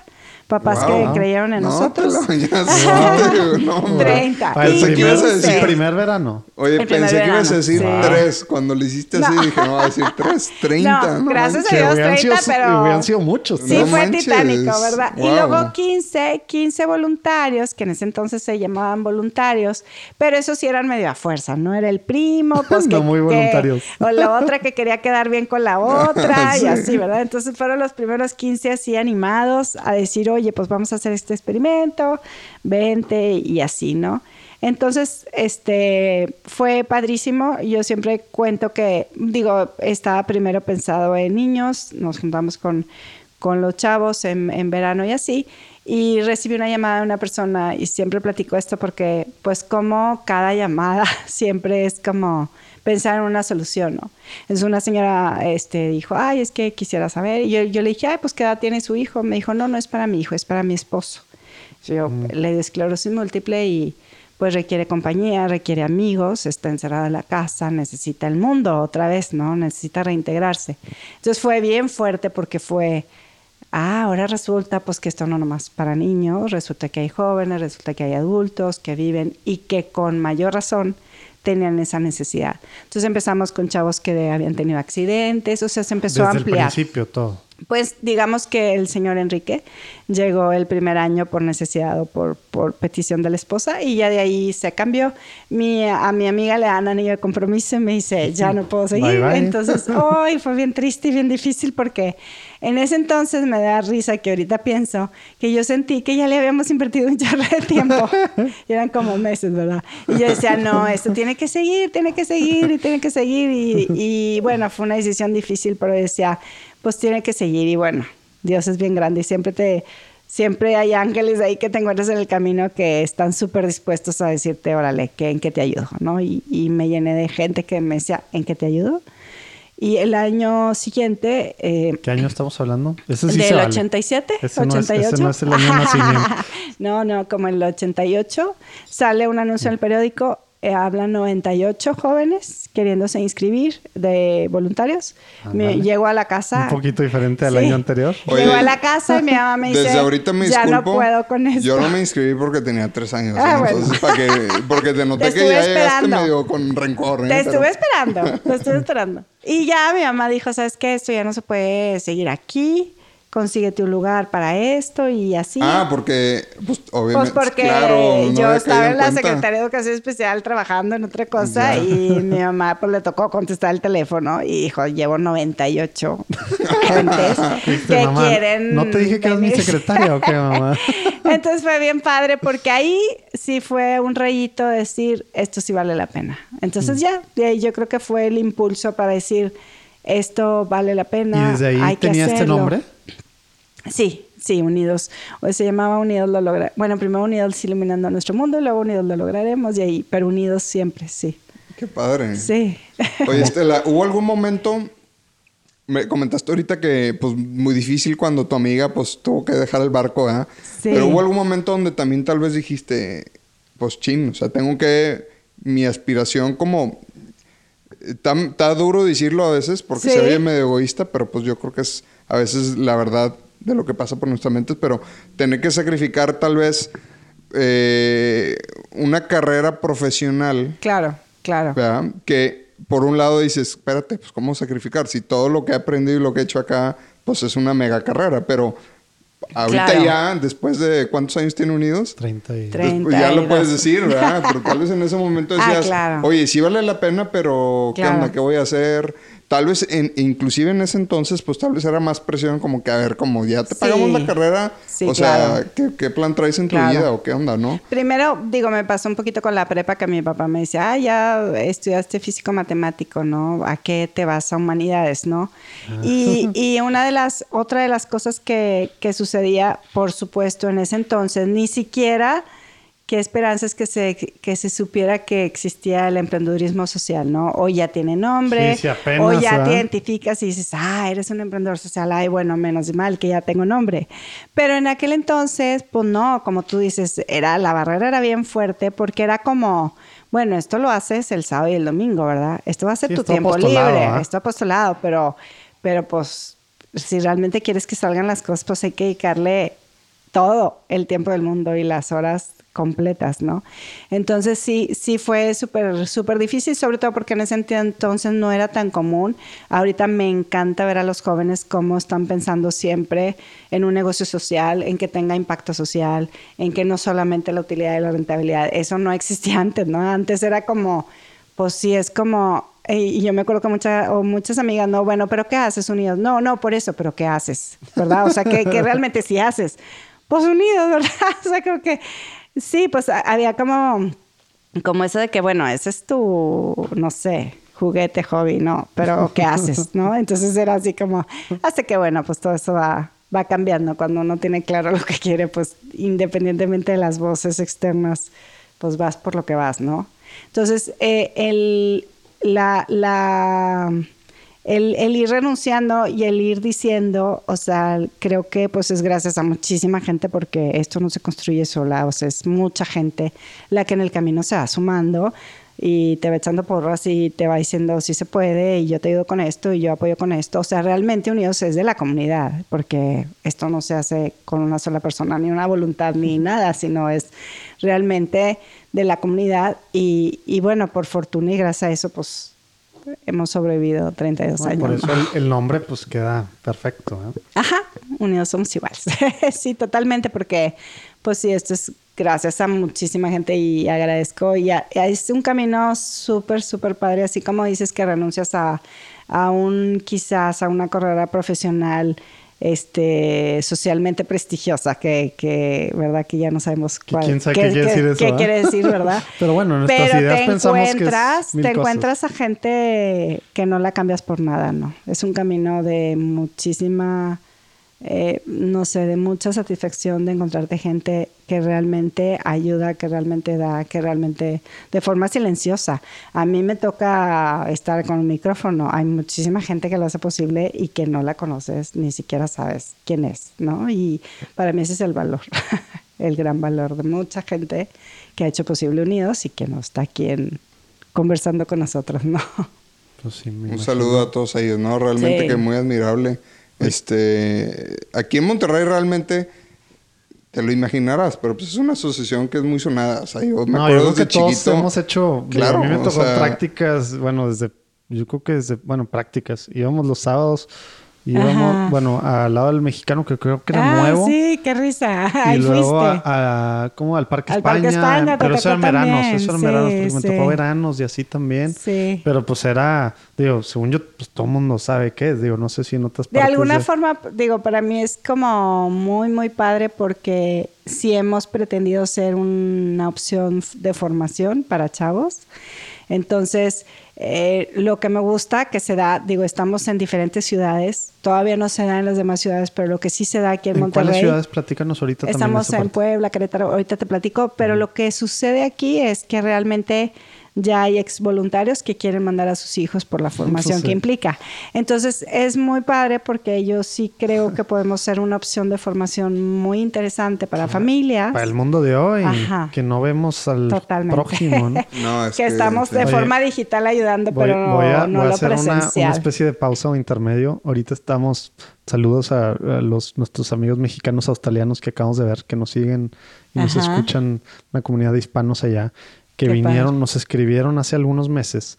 papás que creyeron en nosotros. no, 30. Para el primer, el primer verano. Oye, pensé que ibas a decir tres. Cuando lo hiciste así dije, no, va a decir tres, 30. No, gracias a Dios, 30, sido, pero... Hubieran sido muchos. Sí, fue titánico, ¿verdad? Y luego 15, 15 voluntarios, que en ese entonces se llamaban voluntarios, pero esos sí eran medio a fuerza, ¿no? Era el primo, pues no muy voluntarios. o la otra que quería quedar bien con la otra y así, ¿verdad? Entonces fueron los primeros 15 así animados a decir, oye, pues vamos a hacer este experimento, vente y así, ¿no? Entonces, este, fue padrísimo. Yo siempre cuento que, digo, estaba primero pensado en niños, nos juntamos con, con los chavos en, en verano y así, y recibí una llamada de una persona y siempre platico esto porque, pues, como cada llamada siempre es como pensar en una solución, ¿no? Entonces una señora este, dijo, ay, es que quisiera saber. Y yo, le dije, ay, pues qué edad tiene su hijo. Me dijo, no, no es para mi hijo, es para mi esposo. Yo mm. le di esclerosis múltiple y pues requiere compañía, requiere amigos, está encerrado en la casa, necesita el mundo otra vez, ¿no? Necesita reintegrarse. Entonces fue bien fuerte porque fue, ah, ahora resulta pues que esto no nomás para niños, resulta que hay jóvenes, resulta que hay adultos que viven y que con mayor razón tenían esa necesidad. Entonces empezamos con chavos que habían tenido accidentes, o sea, se empezó a ampliar. Desde el principio todo. Pues digamos que el señor Enrique llegó el primer año por necesidad o por, por petición de la esposa y ya de ahí se cambió. Mi, a mi amiga le dan anillo de compromiso y me dice, ya no puedo seguir. Entonces, hoy fue bien triste y bien difícil porque en ese entonces me da risa que ahorita pienso que yo sentí que ya le habíamos invertido un chorro de tiempo. y eran como meses, ¿verdad? Y yo decía, no, esto tiene que seguir, tiene que seguir y tiene que seguir. Y, y bueno, fue una decisión difícil, pero decía, pues tiene que seguir y bueno, Dios es bien grande y siempre te, siempre hay ángeles ahí que te encuentras en el camino que están súper dispuestos a decirte, órale, que en qué te ayudo, ¿no? Y, y, me llené de gente que me decía, ¿en qué te ayudo? Y el año siguiente... Eh, ¿Qué año estamos hablando? Ese sí del 87, ese 88. No es, no es el año nacimiento. no, no, como el 88 sale un anuncio en el periódico eh, hablan 98 jóvenes queriéndose inscribir de voluntarios. me, llego a la casa. Un poquito diferente al año anterior. llego a la casa y mi mamá me dice, desde ahorita me ya no puedo con eso. Yo no me inscribí porque tenía tres años. Ah, entonces, para que, porque te noté que ya esperando. llegaste medio con rencor. ¿eh? Te estuve esperando, te estuve esperando. Y ya mi mamá dijo, ¿sabes qué? Esto ya no se puede seguir aquí consíguete un lugar para esto y así. Ah, porque, pues, obviamente. Pues porque claro, no yo estaba en la cuenta. Secretaría de Educación Especial trabajando en otra cosa y mi mamá pues le tocó contestar el teléfono y dijo, llevo 98 gentes Dijiste, que "Mamá, quieren ¿No te dije que eras mi venir". secretaria o qué, mamá? Entonces fue bien padre porque ahí sí fue un rayito decir, esto sí vale la pena. Mm. Entonces ya, de ahí yo creo que fue el impulso para decir, esto vale la pena. ¿Y desde ahí hay que tenía este hacerlo". nombre? Sí, sí, Unidos. O se llamaba Unidos lo logra. Bueno, primero Unidos iluminando nuestro mundo, luego Unidos lo lograremos y ahí, pero Unidos siempre, sí. Qué padre. Sí. Oye, Estela, ¿hubo algún momento? Me comentaste ahorita que, pues, muy difícil cuando tu amiga, pues, tuvo que dejar el barco, ¿ah? Sí. Pero hubo algún momento donde también tal vez dijiste, pues, chin, o sea, tengo que, mi aspiración como, está, está duro decirlo a veces porque Sí. se oye medio egoísta, pero pues yo creo que es a veces la verdad de lo que pasa por nuestras mentes, pero tener que sacrificar tal vez eh, una carrera profesional Claro, claro. ¿verdad? Que por un lado dices, espérate, pues cómo sacrificar si todo lo que he aprendido y lo que he hecho acá, pues es una mega carrera, pero ahorita Claro. ya, después de cuántos años tiene unidos, 30 y... Pues ya lo 32. puedes decir, ¿verdad? Pero tal vez en ese momento Ah, decías, claro. oye, sí vale la pena, pero ¿qué Claro. onda? ¿Qué voy a hacer? Tal vez, en- inclusive en ese entonces, pues tal vez era más presión como que, a ver, como ya te Sí. pagamos la carrera, Sí, o sea. ¿qué, qué plan traes en tu Claro. vida o qué onda, no? Primero, digo, me pasó un poquito con la prepa que mi papá me decía, ah, ya estudiaste físico matemático, ¿no? ¿A qué te vas a humanidades, no? Y, y una de las, otra de las cosas que, que sucedía, por supuesto, en ese entonces, ni siquiera qué esperanzas que se, que se supiera que existía el emprendedurismo social, ¿no? Hoy ya tiene nombre, Sí, apenas, hoy ya te identificas y dices, ah, eres un emprendedor social, ay, bueno, menos mal que ya tengo nombre. Pero en aquel entonces, pues no, como tú dices, era, la barrera era bien fuerte porque era como, bueno, esto lo haces el sábado y el domingo, ¿verdad? Esto va a ser Sí, tu tiempo libre, ¿ah? esto apostolado, pero, pero pues, si realmente quieres que salgan las cosas, pues hay que dedicarle todo el tiempo del mundo y las horas completas, ¿no? Entonces sí, sí fue súper, súper difícil, sobre todo porque en ese entonces no era tan común. Ahorita me encanta ver a los jóvenes cómo están pensando siempre en un negocio social, en que tenga impacto social, en que no solamente la utilidad y la rentabilidad, eso no existía antes, ¿no? Antes era como, pues sí, es como, y yo me acuerdo que muchas o muchas amigas, no, bueno, pero ¿qué haces unidos? No, no, por eso, pero ¿qué haces? ¿Verdad? O sea, que, que realmente sí haces. Pues unidos, ¿verdad? O sea, creo que sí, pues había como, como eso de que, bueno, ese es tu, no sé, juguete, hobby, ¿no? Pero ¿qué haces? ¿No? Entonces era así como, hasta que, bueno, pues todo eso va, va cambiando. Cuando uno tiene claro lo que quiere, pues independientemente de las voces externas, pues vas por lo que vas, ¿no? Entonces, eh, el, la, la, el, el ir renunciando y el ir diciendo, o sea, creo que pues es gracias a muchísima gente porque esto no se construye sola, o sea, es mucha gente la que en el camino se va sumando y te va echando porras y te va diciendo si se puede y yo te ayudo con esto y yo apoyo con esto. O sea, realmente Unidos es de la comunidad porque esto no se hace con una sola persona, ni una voluntad, ni nada, sino es realmente de la comunidad y, y bueno, por fortuna y gracias a eso, pues hemos sobrevivido 32 Bueno, años. por eso ¿no? el, el nombre pues queda perfecto. ¿eh? Ajá, unidos somos iguales. sí, totalmente, porque pues sí, esto es gracias a muchísima gente y agradezco. Y a- es un camino súper, súper padre, así como dices que renuncias a, a un, quizás a una carrera profesional este socialmente prestigiosa que, que verdad que ya no sabemos Que quién sabe qué quiere decir eso, qué quiere decir verdad Pero bueno, en nuestras Pero ideas te pensamos que es te cosas. encuentras a gente que no la cambias por nada no es un camino de muchísima eh, no sé, de mucha satisfacción de encontrarte gente que realmente ayuda, que realmente da, que realmente de forma silenciosa. A mí me toca estar con un micrófono. Hay muchísima gente que lo hace posible y que no la conoces, ni siquiera sabes quién es, ¿no? Y para mí ese es el valor, el gran valor de mucha gente que ha hecho posible Unidos y que no está aquí en- conversando con nosotros, ¿no? Pues sí, Un saludo a todos ellos, ¿no? Realmente Sí. que muy admirable. Este, aquí en Monterrey realmente te lo imaginarás, pero pues es una asociación que es muy sonada. O sea, yo me No, acuerdo yo creo que desde todos chiquito. hemos hecho. digo, Claro, a mí me o sea- prácticas, bueno, desde. Yo creo que desde. Bueno, prácticas. Íbamos los sábados Y íbamos, bueno, al lado del mexicano que creo que era ah, nuevo. Sí, qué risa. Y Ahí luego fuiste. a, a- ¿cómo? al Parque Al España. Parque España, pero eso eran veranos, eso eran sí, veranos, porque me sí. tocó veranos y así también. Sí. Pero pues era, digo, según yo, pues todo el mundo sabe qué es. Digo, no sé si en otras De partes alguna forma, digo, para mí es como muy, muy padre porque sí hemos pretendido ser una opción de formación para chavos. Entonces, eh, lo que me gusta que se da, digo, estamos en diferentes ciudades, todavía no se da en las demás ciudades, pero lo que sí se da aquí en, ¿En Monterrey. cuáles ciudades? Platícanos ahorita. Estamos en parte. Puebla, Querétaro, ahorita te platico, pero lo que sucede aquí es que realmente ya hay ex voluntarios que quieren mandar a sus hijos por la formación sí. que implica. Entonces es muy padre porque yo sí creo que podemos ser una opción de formación muy interesante para familias. Para el mundo de hoy, Ajá. que no vemos al Totalmente. prójimo, ¿no? No, es que, estamos de Oye, forma digital ayudando, Voy, pero no, voy a, no voy a lo hacer una, presencial. una especie de pausa o intermedio. Ahorita estamos, saludos a, a los nuestros amigos mexicanos australianos que acabamos de ver, que nos siguen y nos Ajá. escuchan, una comunidad de hispanos allá, que Qué vinieron, padre. nos escribieron hace algunos meses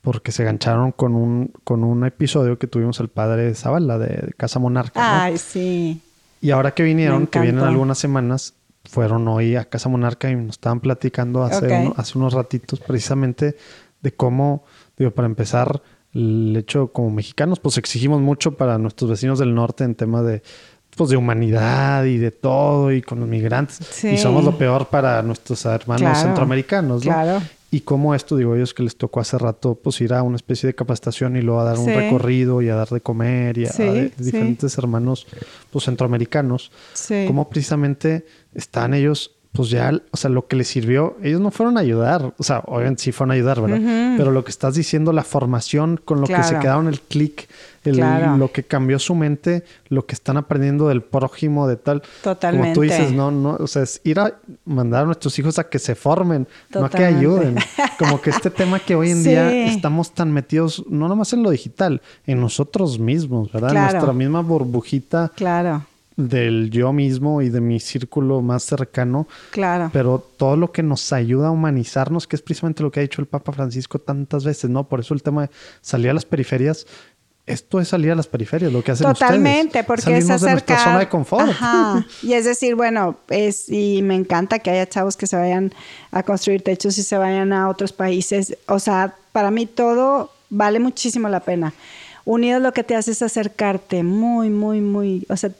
porque se gancharon con un, con un episodio que tuvimos el padre Zavala de, Casa Monarca. ¿no? Ay, sí. Y ahora que vinieron, que vienen algunas semanas, fueron hoy a Casa Monarca y nos estaban platicando hace, uno- hace unos ratitos precisamente de cómo, digo, para empezar, el hecho como mexicanos, pues exigimos mucho para nuestros vecinos del norte en tema de, pues, de humanidad y de todo y con los migrantes. Sí. Y somos lo peor para nuestros hermanos Claro, centroamericanos, ¿no? claro. Y cómo esto, digo, ellos que les tocó hace rato, pues ir a una especie de capacitación y luego a dar un recorrido y a dar de comer y a, Sí, a diferentes hermanos, pues centroamericanos cómo precisamente están ellos, pues ya, o sea, lo que les sirvió, ellos no fueron a ayudar, o sea, obviamente sí fueron a ayudar, ¿verdad? Pero lo que estás diciendo, la formación con lo que se quedaron, el clic, Claro. lo que cambió su mente, lo que están aprendiendo del prójimo, de tal. Como tú Totalmente. dices, no, no, o sea, es ir a mandar a nuestros hijos a que se formen, no a que Totalmente. ayuden. Como que este tema que hoy en Sí. día estamos tan metidos, no nomás en lo digital, en nosotros mismos, ¿verdad? En Claro. Nuestra misma burbujita Claro, del yo mismo y de mi círculo más cercano, claro. pero todo lo que nos ayuda a humanizarnos, que es precisamente lo que ha dicho el Papa Francisco tantas veces, ¿no? Por eso el tema de salir a las periferias, esto es salir a las periferias, lo que hacen Totalmente, ustedes. porque es de nuestra acercar. zona de confort. Ajá. Y es decir, bueno, es y me encanta que haya chavos que se vayan a construir techos y se vayan a otros países. O sea, para mí todo vale muchísimo la pena. Unidos lo que te hace es acercarte muy, muy, muy, o sea,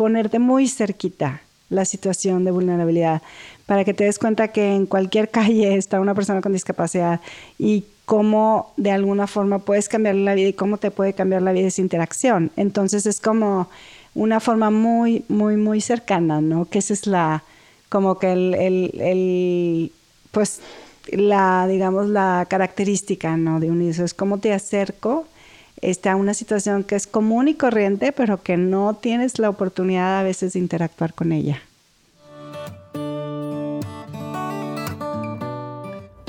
ponerte muy cerquita la situación de vulnerabilidad para que te des cuenta que en cualquier calle está una persona con discapacidad y cómo de alguna forma puedes cambiarle la vida y cómo te puede cambiar la vida esa interacción. Entonces es como una forma muy, muy, muy cercana, ¿no? Que esa es la, como que el, el, el pues, la, digamos, la característica, ¿no? De Unidos. Es cómo te acerco a una situación que es común y corriente, pero que no tienes la oportunidad a veces de interactuar con ella.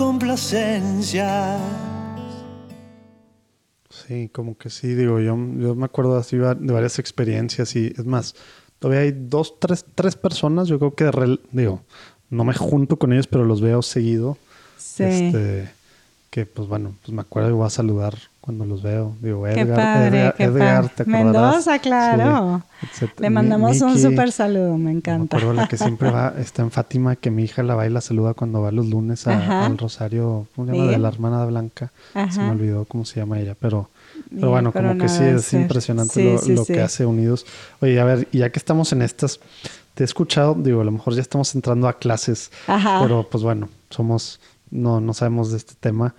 complacencias. Sí, como que sí, digo, yo, yo me acuerdo así de varias experiencias y es más, todavía hay dos, tres, tres personas, yo creo que, de rel- digo, no me junto con ellos, pero los veo seguido. Sí. Este, que pues bueno, pues me acuerdo y voy a saludar cuando los veo. Digo, Qué Edgar, padre, Edgar, qué Edgar, padre. ¿te? Mendoza, claro. Sí. Le mandamos un Miki, súper saludo, me encanta. Me acuerdo la que siempre va, está en Fátima, que mi hija la va y la saluda cuando va los lunes a- al Rosario, ¿cómo se llama? De la hermana Blanca. Se Ajá. me olvidó cómo se llama ella, pero, pero bueno, como que sí, es impresionante Sí, lo, sí, lo sí. que hace Unidos. Oye, a ver, ya que estamos en estas, te he escuchado, digo, a lo mejor ya estamos entrando a clases, Ajá. pero pues bueno, somos, no, no sabemos de este tema.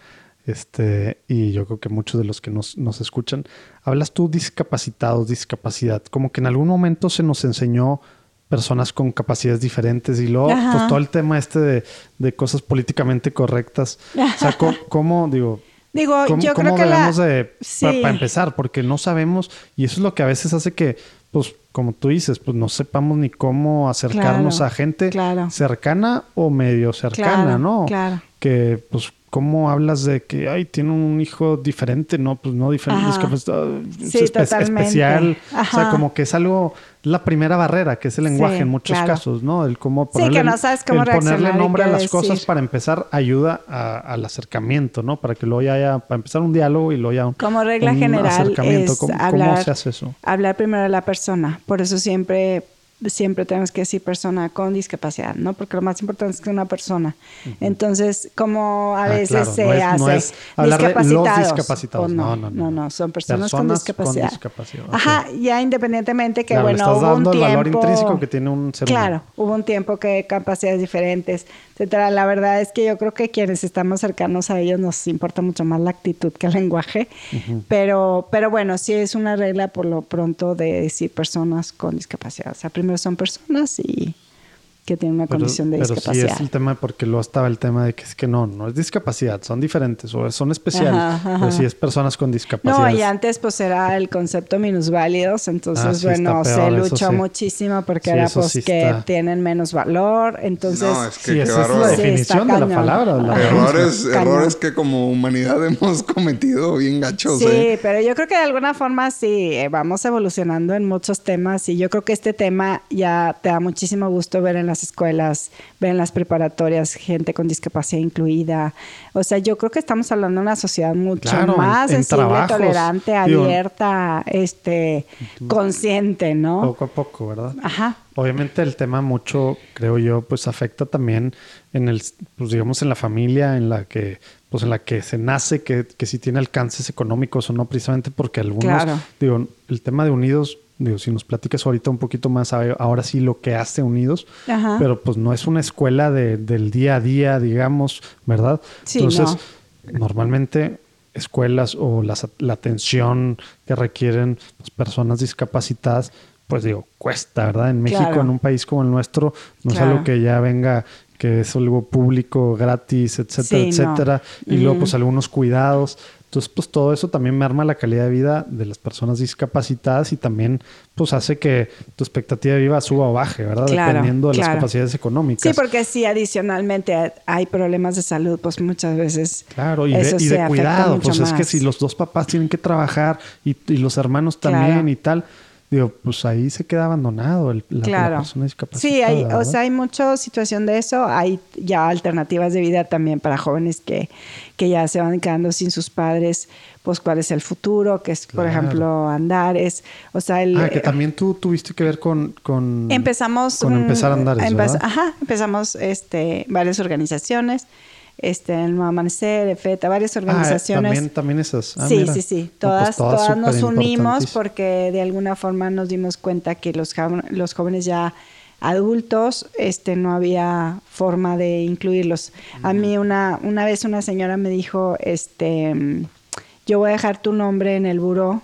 Este, y yo creo que muchos de los que nos, nos escuchan, hablas tú discapacitados, discapacidad, como que en algún momento se nos enseñó personas con capacidades diferentes y luego Ajá. pues todo el tema este de, de cosas políticamente correctas. O sea, ¿cómo, digo, Digo, ¿Cómo, yo cómo creo que la... de, Sí. para empezar? Porque no sabemos, y eso es lo que a veces hace que, pues, como tú dices, pues no sepamos ni cómo acercarnos Claro, a gente claro. cercana o medio cercana, Claro, ¿no? claro. Que, pues, ¿cómo hablas de que, ay, tiene un hijo diferente? No, pues no diferente, Ajá. discapacidad, Sí, espe- totalmente. especial. O sea, como que es algo, la primera barrera, que es el lenguaje Sí, en muchos claro. casos, ¿no? El cómo Sí, que ponerle, no sabes cómo el ponerle nombre a las cosas para empezar ayuda a- al acercamiento, ¿no? Para que luego ya haya, para empezar un diálogo y luego ya un, Como regla un general acercamiento. es ¿Cómo, se hace eso? hablar primero de la persona. Por eso siempre, siempre tenemos que decir persona con discapacidad, ¿no? Porque lo más importante es que una persona. Entonces, como a Ah, veces claro, se no es- hace no es hablar de los discapacitados. No, no, no, son personas, Personas con con discapacidad. discapacidad. Ajá, ya independientemente que, Claro, le bueno, estás hubo un dando el tiempo... valor intrínseco que tiene un ser Claro, humano. hubo un tiempo que capacidades diferentes, etcétera. La verdad es que yo creo que quienes estamos cercanos a ellos nos importa mucho más la actitud que el lenguaje. Pero, pero bueno, sí es una regla por lo pronto de decir personas con discapacidad. O sea, primero son personas y que tienen una Pero, condición de pero sí discapacidad. es el tema, porque luego estaba el tema de que es que no, no es discapacidad, son diferentes o son especiales. Ajá, ajá. Pero sí es personas con discapacidad. No, y antes pues era el concepto minusválidos, entonces Ah, sí, bueno, se luchó sí. muchísimo porque Sí, era pues sí que está. tienen menos valor, entonces... no, es que Sí, esa es la. Sí, definición de la palabra. la. Errores, errores que como humanidad hemos cometido bien gachos, Sí, ¿eh? pero yo creo que de alguna forma sí, eh, vamos evolucionando en muchos temas y yo creo que este tema ya te da muchísimo gusto ver en las escuelas, ver en las preparatorias gente con discapacidad incluida. O sea, yo creo que estamos hablando de una sociedad mucho Claro, en- más en sensible, trabajos, tolerante, digo- abierta, este, consciente, ¿no? Poco a poco, ¿verdad? Ajá. Obviamente el tema mucho, creo yo, pues afecta también en el, pues digamos en la familia en la que, pues en la que se nace, que, que si tiene alcances económicos o no, precisamente porque algunos, Claro. digo, el tema de Unidos, digo, si nos platicas ahorita un poquito más, ahora sí lo que hace Unidos, Ajá. pero pues no es una escuela de- del día a día, digamos, ¿verdad? Sí, Entonces, normalmente escuelas o las- la atención que requieren pues, personas discapacitadas, pues digo, cuesta, ¿verdad? En México, Claro. en un país como el nuestro, no Claro. es algo que ya venga, que es algo público, gratis, etcétera, Sí, no. etcétera. Y luego, pues algunos cuidados. Entonces, pues todo eso también merma la calidad de vida de las personas discapacitadas y también, pues hace que tu expectativa de vida suba o baje, ¿verdad? Claro, Dependiendo de las capacidades económicas. Sí, porque si adicionalmente hay problemas de salud, pues muchas veces Claro, y de, eso y de cuidado, pues es que más. si los dos papás tienen que trabajar y, y los hermanos también Claro. y tal, digo, pues ahí se queda abandonado el, la, la Claro. persona discapacitada. Sí, hay, o sea, hay mucha situación de eso. Hay ya alternativas de vida también para jóvenes que, que ya se van quedando sin sus padres. Pues cuál es el futuro, que es, por ejemplo, Andares. O sea, el, Ah, que también tú tuviste que ver con... con empezamos Con empezar Andares, empe- ¿verdad? Ajá, empezamos este, varias organizaciones. Este, el Amanecer, EFETA, varias Ah, organizaciones. también, también esas. Ah, sí, mira. sí, sí. No, pues Todas, todas nos unimos porque de alguna forma nos dimos cuenta que los, los jóvenes ya adultos, este, no había forma de incluirlos. A mí una, una vez una señora me dijo, este, yo voy a dejar tu nombre en el buró,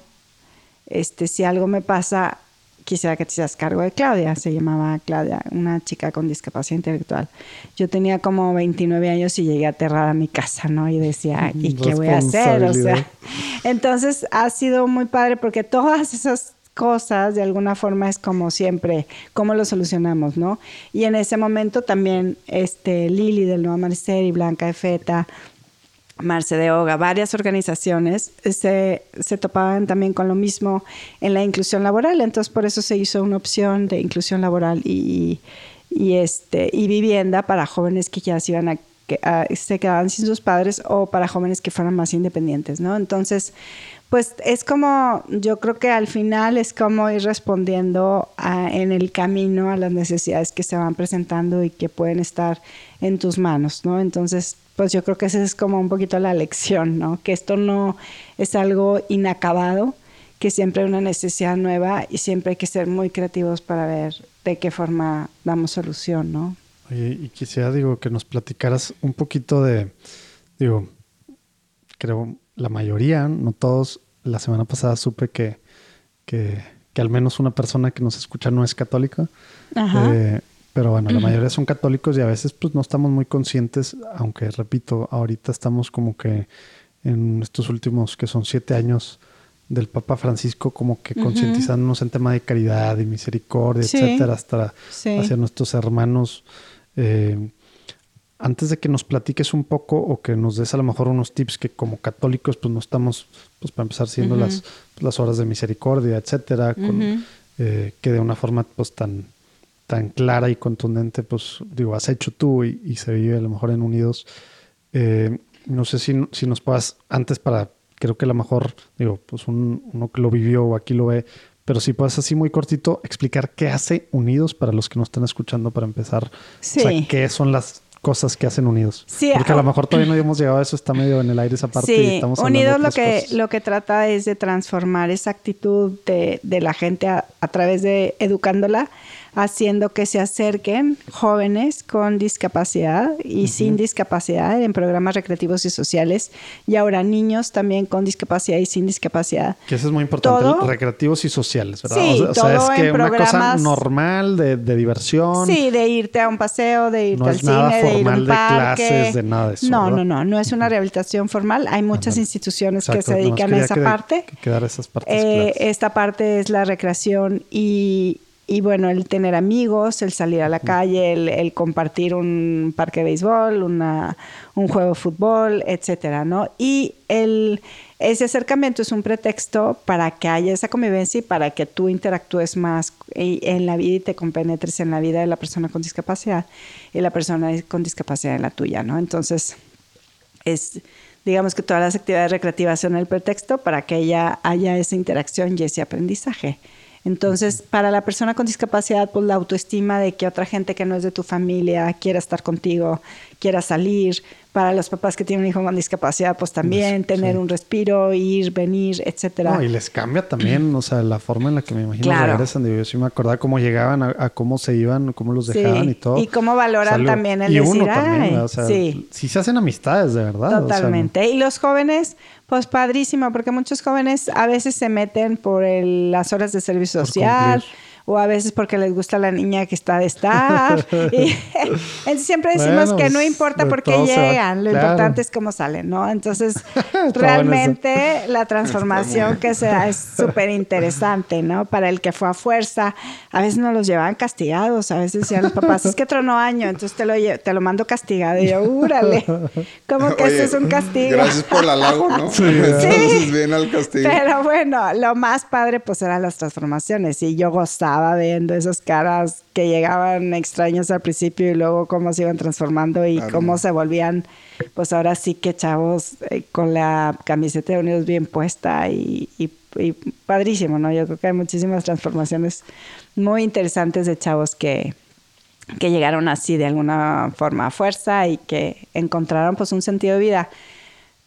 este, si algo me pasa, quisiera que te hicieras cargo de Claudia, se llamaba Claudia, una chica con discapacidad intelectual. Yo tenía como 29 años y llegué aterrada a mi casa, ¿no? Y decía, ¿y qué voy a hacer? O sea, entonces ha sido muy padre porque todas esas cosas de alguna forma es como siempre, cómo lo solucionamos, ¿no? Y en ese momento también este Lili del Nuevo Amanecer y Blanca de Feta, Marce de Oga, varias organizaciones se, se topaban también con lo mismo en la inclusión laboral, entonces por eso se hizo una opción de inclusión laboral y, y, este, y vivienda para jóvenes que ya se iban a se quedaban sin sus padres o para jóvenes que fueran más independientes, ¿no? Entonces, pues es como, yo creo que al final es como ir respondiendo a- en el camino a las necesidades que se van presentando y que pueden estar en tus manos, ¿no? Entonces, pues yo creo que esa es como un poquito la lección, ¿no? Que esto no es algo inacabado, que siempre hay una necesidad nueva y siempre hay que ser muy creativos para ver de qué forma damos solución, ¿no? Oye, y quisiera, digo, que nos platicaras un poquito de, digo, creo la mayoría, no todos, la semana pasada supe que, que, que al menos una persona que nos escucha no es católica. Ajá. Eh, pero bueno, la mayoría son católicos y a veces pues no estamos muy conscientes, aunque repito, ahorita estamos como que en estos últimos, que son siete años del Papa Francisco, como que concientizándonos en tema de caridad y misericordia, Sí. etcétera, hasta Sí. hacia nuestros hermanos. Eh, antes de que nos platiques un poco o que nos des a lo mejor unos tips que como católicos pues no estamos, pues para empezar siendo las, las horas de misericordia, etcétera, con- eh, que de una forma pues tan, tan clara y contundente, pues digo, has hecho tú y, y se vive a lo mejor en Unidos. Eh, no sé si, si nos puedas, antes para, creo que a lo mejor, digo, pues un- uno que lo vivió o aquí lo ve, pero si puedes así muy cortito explicar qué hace Unidos para los que nos están escuchando para empezar. Sí. O sea, qué son las cosas que hacen Unidos. Sí, Porque a ah. lo mejor todavía no hemos llegado a eso, está medio en el aire esa parte y Sí, estamos hablando Unidos lo que, cosas. lo que trata es de transformar esa actitud de, de la gente a, a través de educándola, haciendo que se acerquen jóvenes con discapacidad y sin discapacidad en programas recreativos y sociales, y ahora niños también con discapacidad y sin discapacidad. Que eso es muy importante, Todo- recreativos y sociales, ¿verdad? Sí, o sea, todo es que en una cosa normal de, de diversión. Sí, de irte a un paseo, de irte No al es nada cine, de ir a formal un de parque. clases, de nada de eso, No, ¿verdad? no, no, no es una rehabilitación formal. Hay muchas instituciones que Exacto, se nomás dedican a quería esa que- parte. que quedara esas partes Eh, esta parte es la recreación y, y, bueno, el tener amigos, el salir a la calle, el, el compartir un parque de béisbol, una, un juego de fútbol, etcétera, ¿no? Y el, ese acercamiento es un pretexto para que haya esa convivencia y para que tú interactúes más en la vida y te compenetres en la vida de la persona con discapacidad y la persona con discapacidad en la tuya, ¿no? Entonces, es digamos que todas las actividades recreativas son el pretexto para que ella haya esa interacción y ese aprendizaje. Entonces, para la persona con discapacidad, pues la autoestima de que otra gente que no es de tu familia quiera estar contigo, quiera salir. Para los papás que tienen un hijo con discapacidad, pues también tener un respiro, ir, venir, etcétera. No, y les cambia también, o sea, la forma en la que me imagino Claro. regresan. Yo sí me acordaba cómo llegaban, a, a cómo se iban, cómo los Sí, dejaban y todo. y cómo valoran Salud. también el y decir, uno también, o sea, sí. sí se hacen amistades, de verdad. o sea, no- Totalmente. Y los jóvenes, pues padrísimo, porque muchos jóvenes a veces se meten por el- las horas de servicio social. cumplir. O a veces porque les gusta la niña que está de estar. y entonces siempre decimos Bueno, que no pues, importa de por qué llegan, lo claro. importante es cómo salen, ¿no? Entonces, bueno realmente la transformación que se da es súper interesante, ¿no? Para el que fue a fuerza, a veces nos los llevaban castigados, a veces decían los papás, es que tronó año, entonces te lo, te lo mando castigado. Y yo, úrale, ¿cómo que Oye, eso es un castigo? Gracias por el halago, ¿no? Sí. Entonces viene al castigo. Pero bueno, lo más padre pues eran las transformaciones y yo gozaba viendo esas caras que llegaban extrañas al principio y luego cómo se iban transformando y Claro. cómo se volvían pues ahora sí que chavos eh, con la camiseta de Unidos bien puesta y, y- y padrísimo, ¿no? Yo creo que hay muchísimas transformaciones muy interesantes de chavos que, que llegaron así de alguna forma a fuerza y que encontraron pues un sentido de vida.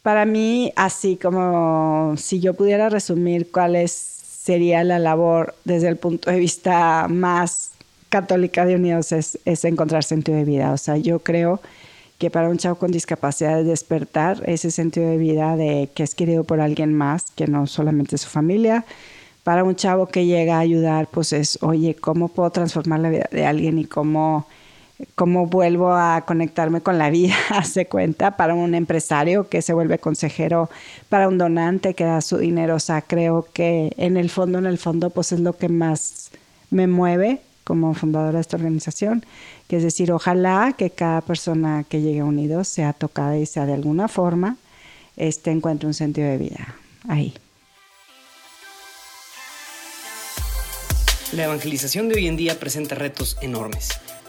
Para mí, así como si yo pudiera resumir cuál es, sería la labor desde el punto de vista más católica de Unidos, es, es encontrar sentido de vida. O sea, yo creo que para un chavo con discapacidad es despertar ese sentido de vida de que es querido por alguien más, que no solamente su familia. Para un chavo que llega a ayudar, pues es, oye, ¿cómo puedo transformar la vida de alguien y cómo cómo vuelvo a conectarme con la vida, hace cuenta, para un empresario que se vuelve consejero, para un donante que da su dinero. O sea, creo que en el fondo, en el fondo, pues es lo que más me mueve como fundadora de esta organización, que es decir, ojalá que cada persona que llegue a Unidos sea tocada y sea de alguna forma, este encuentre un sentido de vida ahí. La evangelización de hoy en día presenta retos enormes.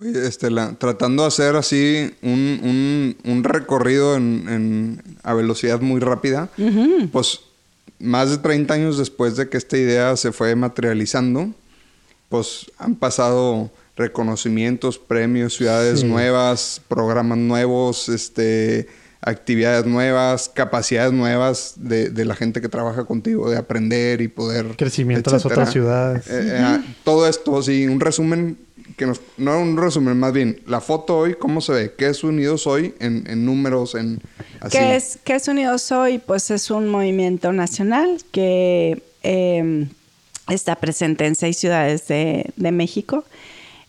Oye, este, la- tratando de hacer así un, un- un recorrido en, en- a velocidad muy rápida, pues más de 30 años después de que esta idea se fue materializando, pues han pasado reconocimientos, premios, ciudades Sí. nuevas, programas nuevos, este, actividades nuevas, capacidades nuevas de, de la gente que trabaja contigo, de aprender y poder... Crecimiento de las otras ciudades. Eh, eh, Todo esto, sí, un resumen que nos... No un resumen, más bien, la foto hoy, ¿cómo se ve? ¿Qué es Unidos hoy en, en números, en... Así? ¿Qué es, ¿Qué es Unidos Hoy? Pues es un movimiento nacional que eh, está presente en seis ciudades de, de México,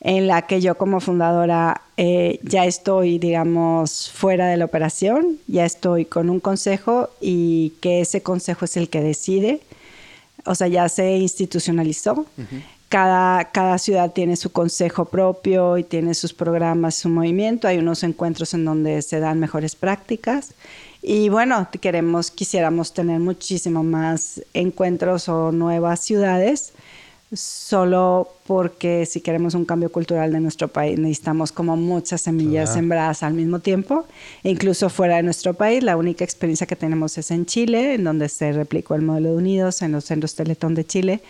en la que yo como fundadora eh, ya estoy, digamos, fuera de la operación, ya estoy con un consejo y que ese consejo es el que decide, o sea, ya se institucionalizó. Cada, cada ciudad tiene su consejo propio y tiene sus programas, su movimiento. Hay unos encuentros en donde se dan mejores prácticas. Y bueno, queremos, quisiéramos tener muchísimo más encuentros o nuevas ciudades, solo porque si queremos un cambio cultural de nuestro país necesitamos como muchas semillas sembradas al mismo tiempo, e incluso fuera de nuestro país. La única experiencia que tenemos es en Chile, en donde se replicó el modelo de Unidos, en los centros Teletón de Chile.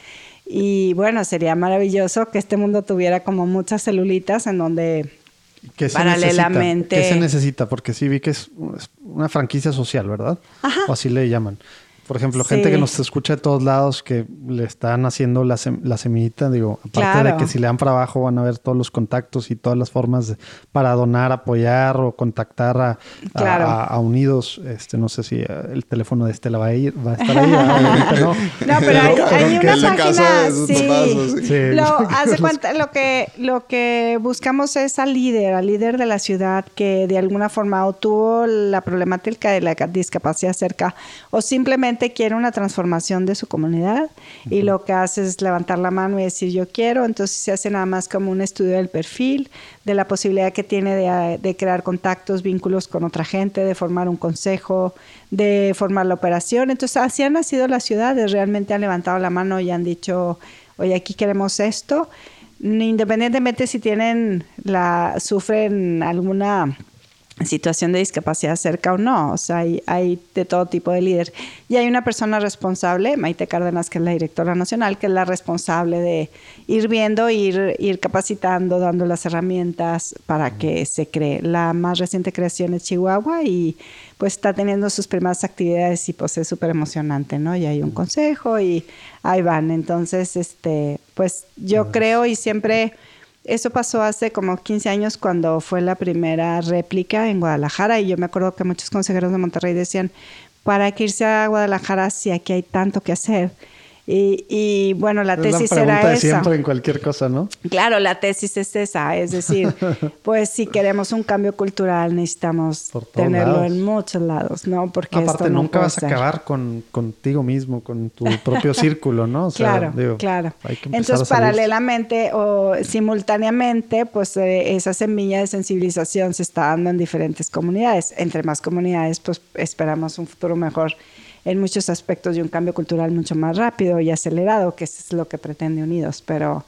Y bueno, sería maravilloso que este mundo tuviera como muchas celulitas en donde ¿Qué se paralelamente- necesita? ¿Qué se necesita? Porque sí vi que es es una franquicia social, ¿verdad? Ajá. O así le llaman. Por ejemplo, Sí. gente que nos escucha de todos lados que le están haciendo la, sem- la semillita, digo, aparte Claro. de que si le dan para abajo van a ver todos los contactos y todas las formas de- para donar, apoyar o contactar a, a- Claro. a, a Unidos. Este, no sé si eh, el teléfono de Estela va a ir, va a estar ahí. no. No, pero hay, una página, sí. papás, ¿o sí? Sí. Lo, haz de cuenta, lo que, lo que buscamos es al líder, al líder de la ciudad que de alguna forma o tuvo la problemática de la discapacidad cerca o simplemente quiere una transformación de su comunidad y lo que hace es levantar la mano y decir yo quiero, entonces se hace nada más como un estudio del perfil, de la posibilidad que tiene de, de crear contactos, vínculos con otra gente, de formar un consejo, de formar la operación. Entonces así han nacido las ciudades, realmente han levantado la mano y han dicho, oye, aquí queremos esto, independientemente si tienen la, sufren alguna situación de discapacidad cerca o no. O sea, hay, hay de todo tipo de líder. Y hay una persona responsable, Maite Cárdenas, que es la directora nacional, que es la responsable de ir viendo, ir, ir capacitando, dando las herramientas para que se cree. La más reciente creación es Chihuahua y pues está teniendo sus primeras actividades y pues es súper emocionante, ¿no? Y hay un consejo y ahí van. Entonces, este, pues yo creo y siempre... Eso pasó hace como 15 años cuando fue la primera réplica en Guadalajara y yo me acuerdo que muchos consejeros de Monterrey decían, ¿para qué irse a Guadalajara si aquí hay tanto que hacer? Y, y bueno, la Es la tesis pregunta era de esa. siempre en cualquier cosa, ¿no? Claro, la tesis es esa, es decir, pues si queremos un cambio cultural necesitamos tenerlo lados. en muchos lados, ¿no? Porque Aparte, esto no nunca vas a acabar con contigo mismo, con tu propio círculo, ¿no? O sea, claro, digo, claro. hay que empezar Entonces, paralelamente o simultáneamente, pues eh, esa semilla de sensibilización se está dando en diferentes comunidades. Entre más comunidades, pues esperamos un futuro mejor en muchos aspectos y un cambio cultural mucho más rápido y acelerado, que eso es lo que pretende Unidos. Pero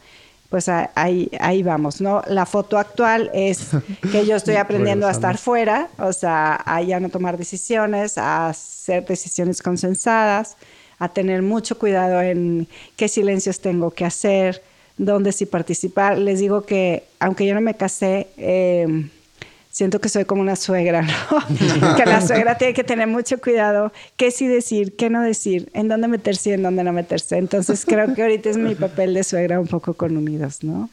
pues ahí, ahí vamos, ¿no? La foto actual es que yo estoy aprendiendo a estar fuera, o sea, a ya no tomar decisiones, a hacer decisiones consensadas, a tener mucho cuidado en qué silencios tengo que hacer, dónde sí participar. Les digo que, aunque yo no me casé, eh, siento que soy como una suegra, ¿no? que la suegra tiene que tener mucho cuidado, qué sí decir, qué no decir, en dónde meterse y en dónde no meterse. Entonces creo que ahorita es mi papel de suegra un poco con Unidos, ¿no?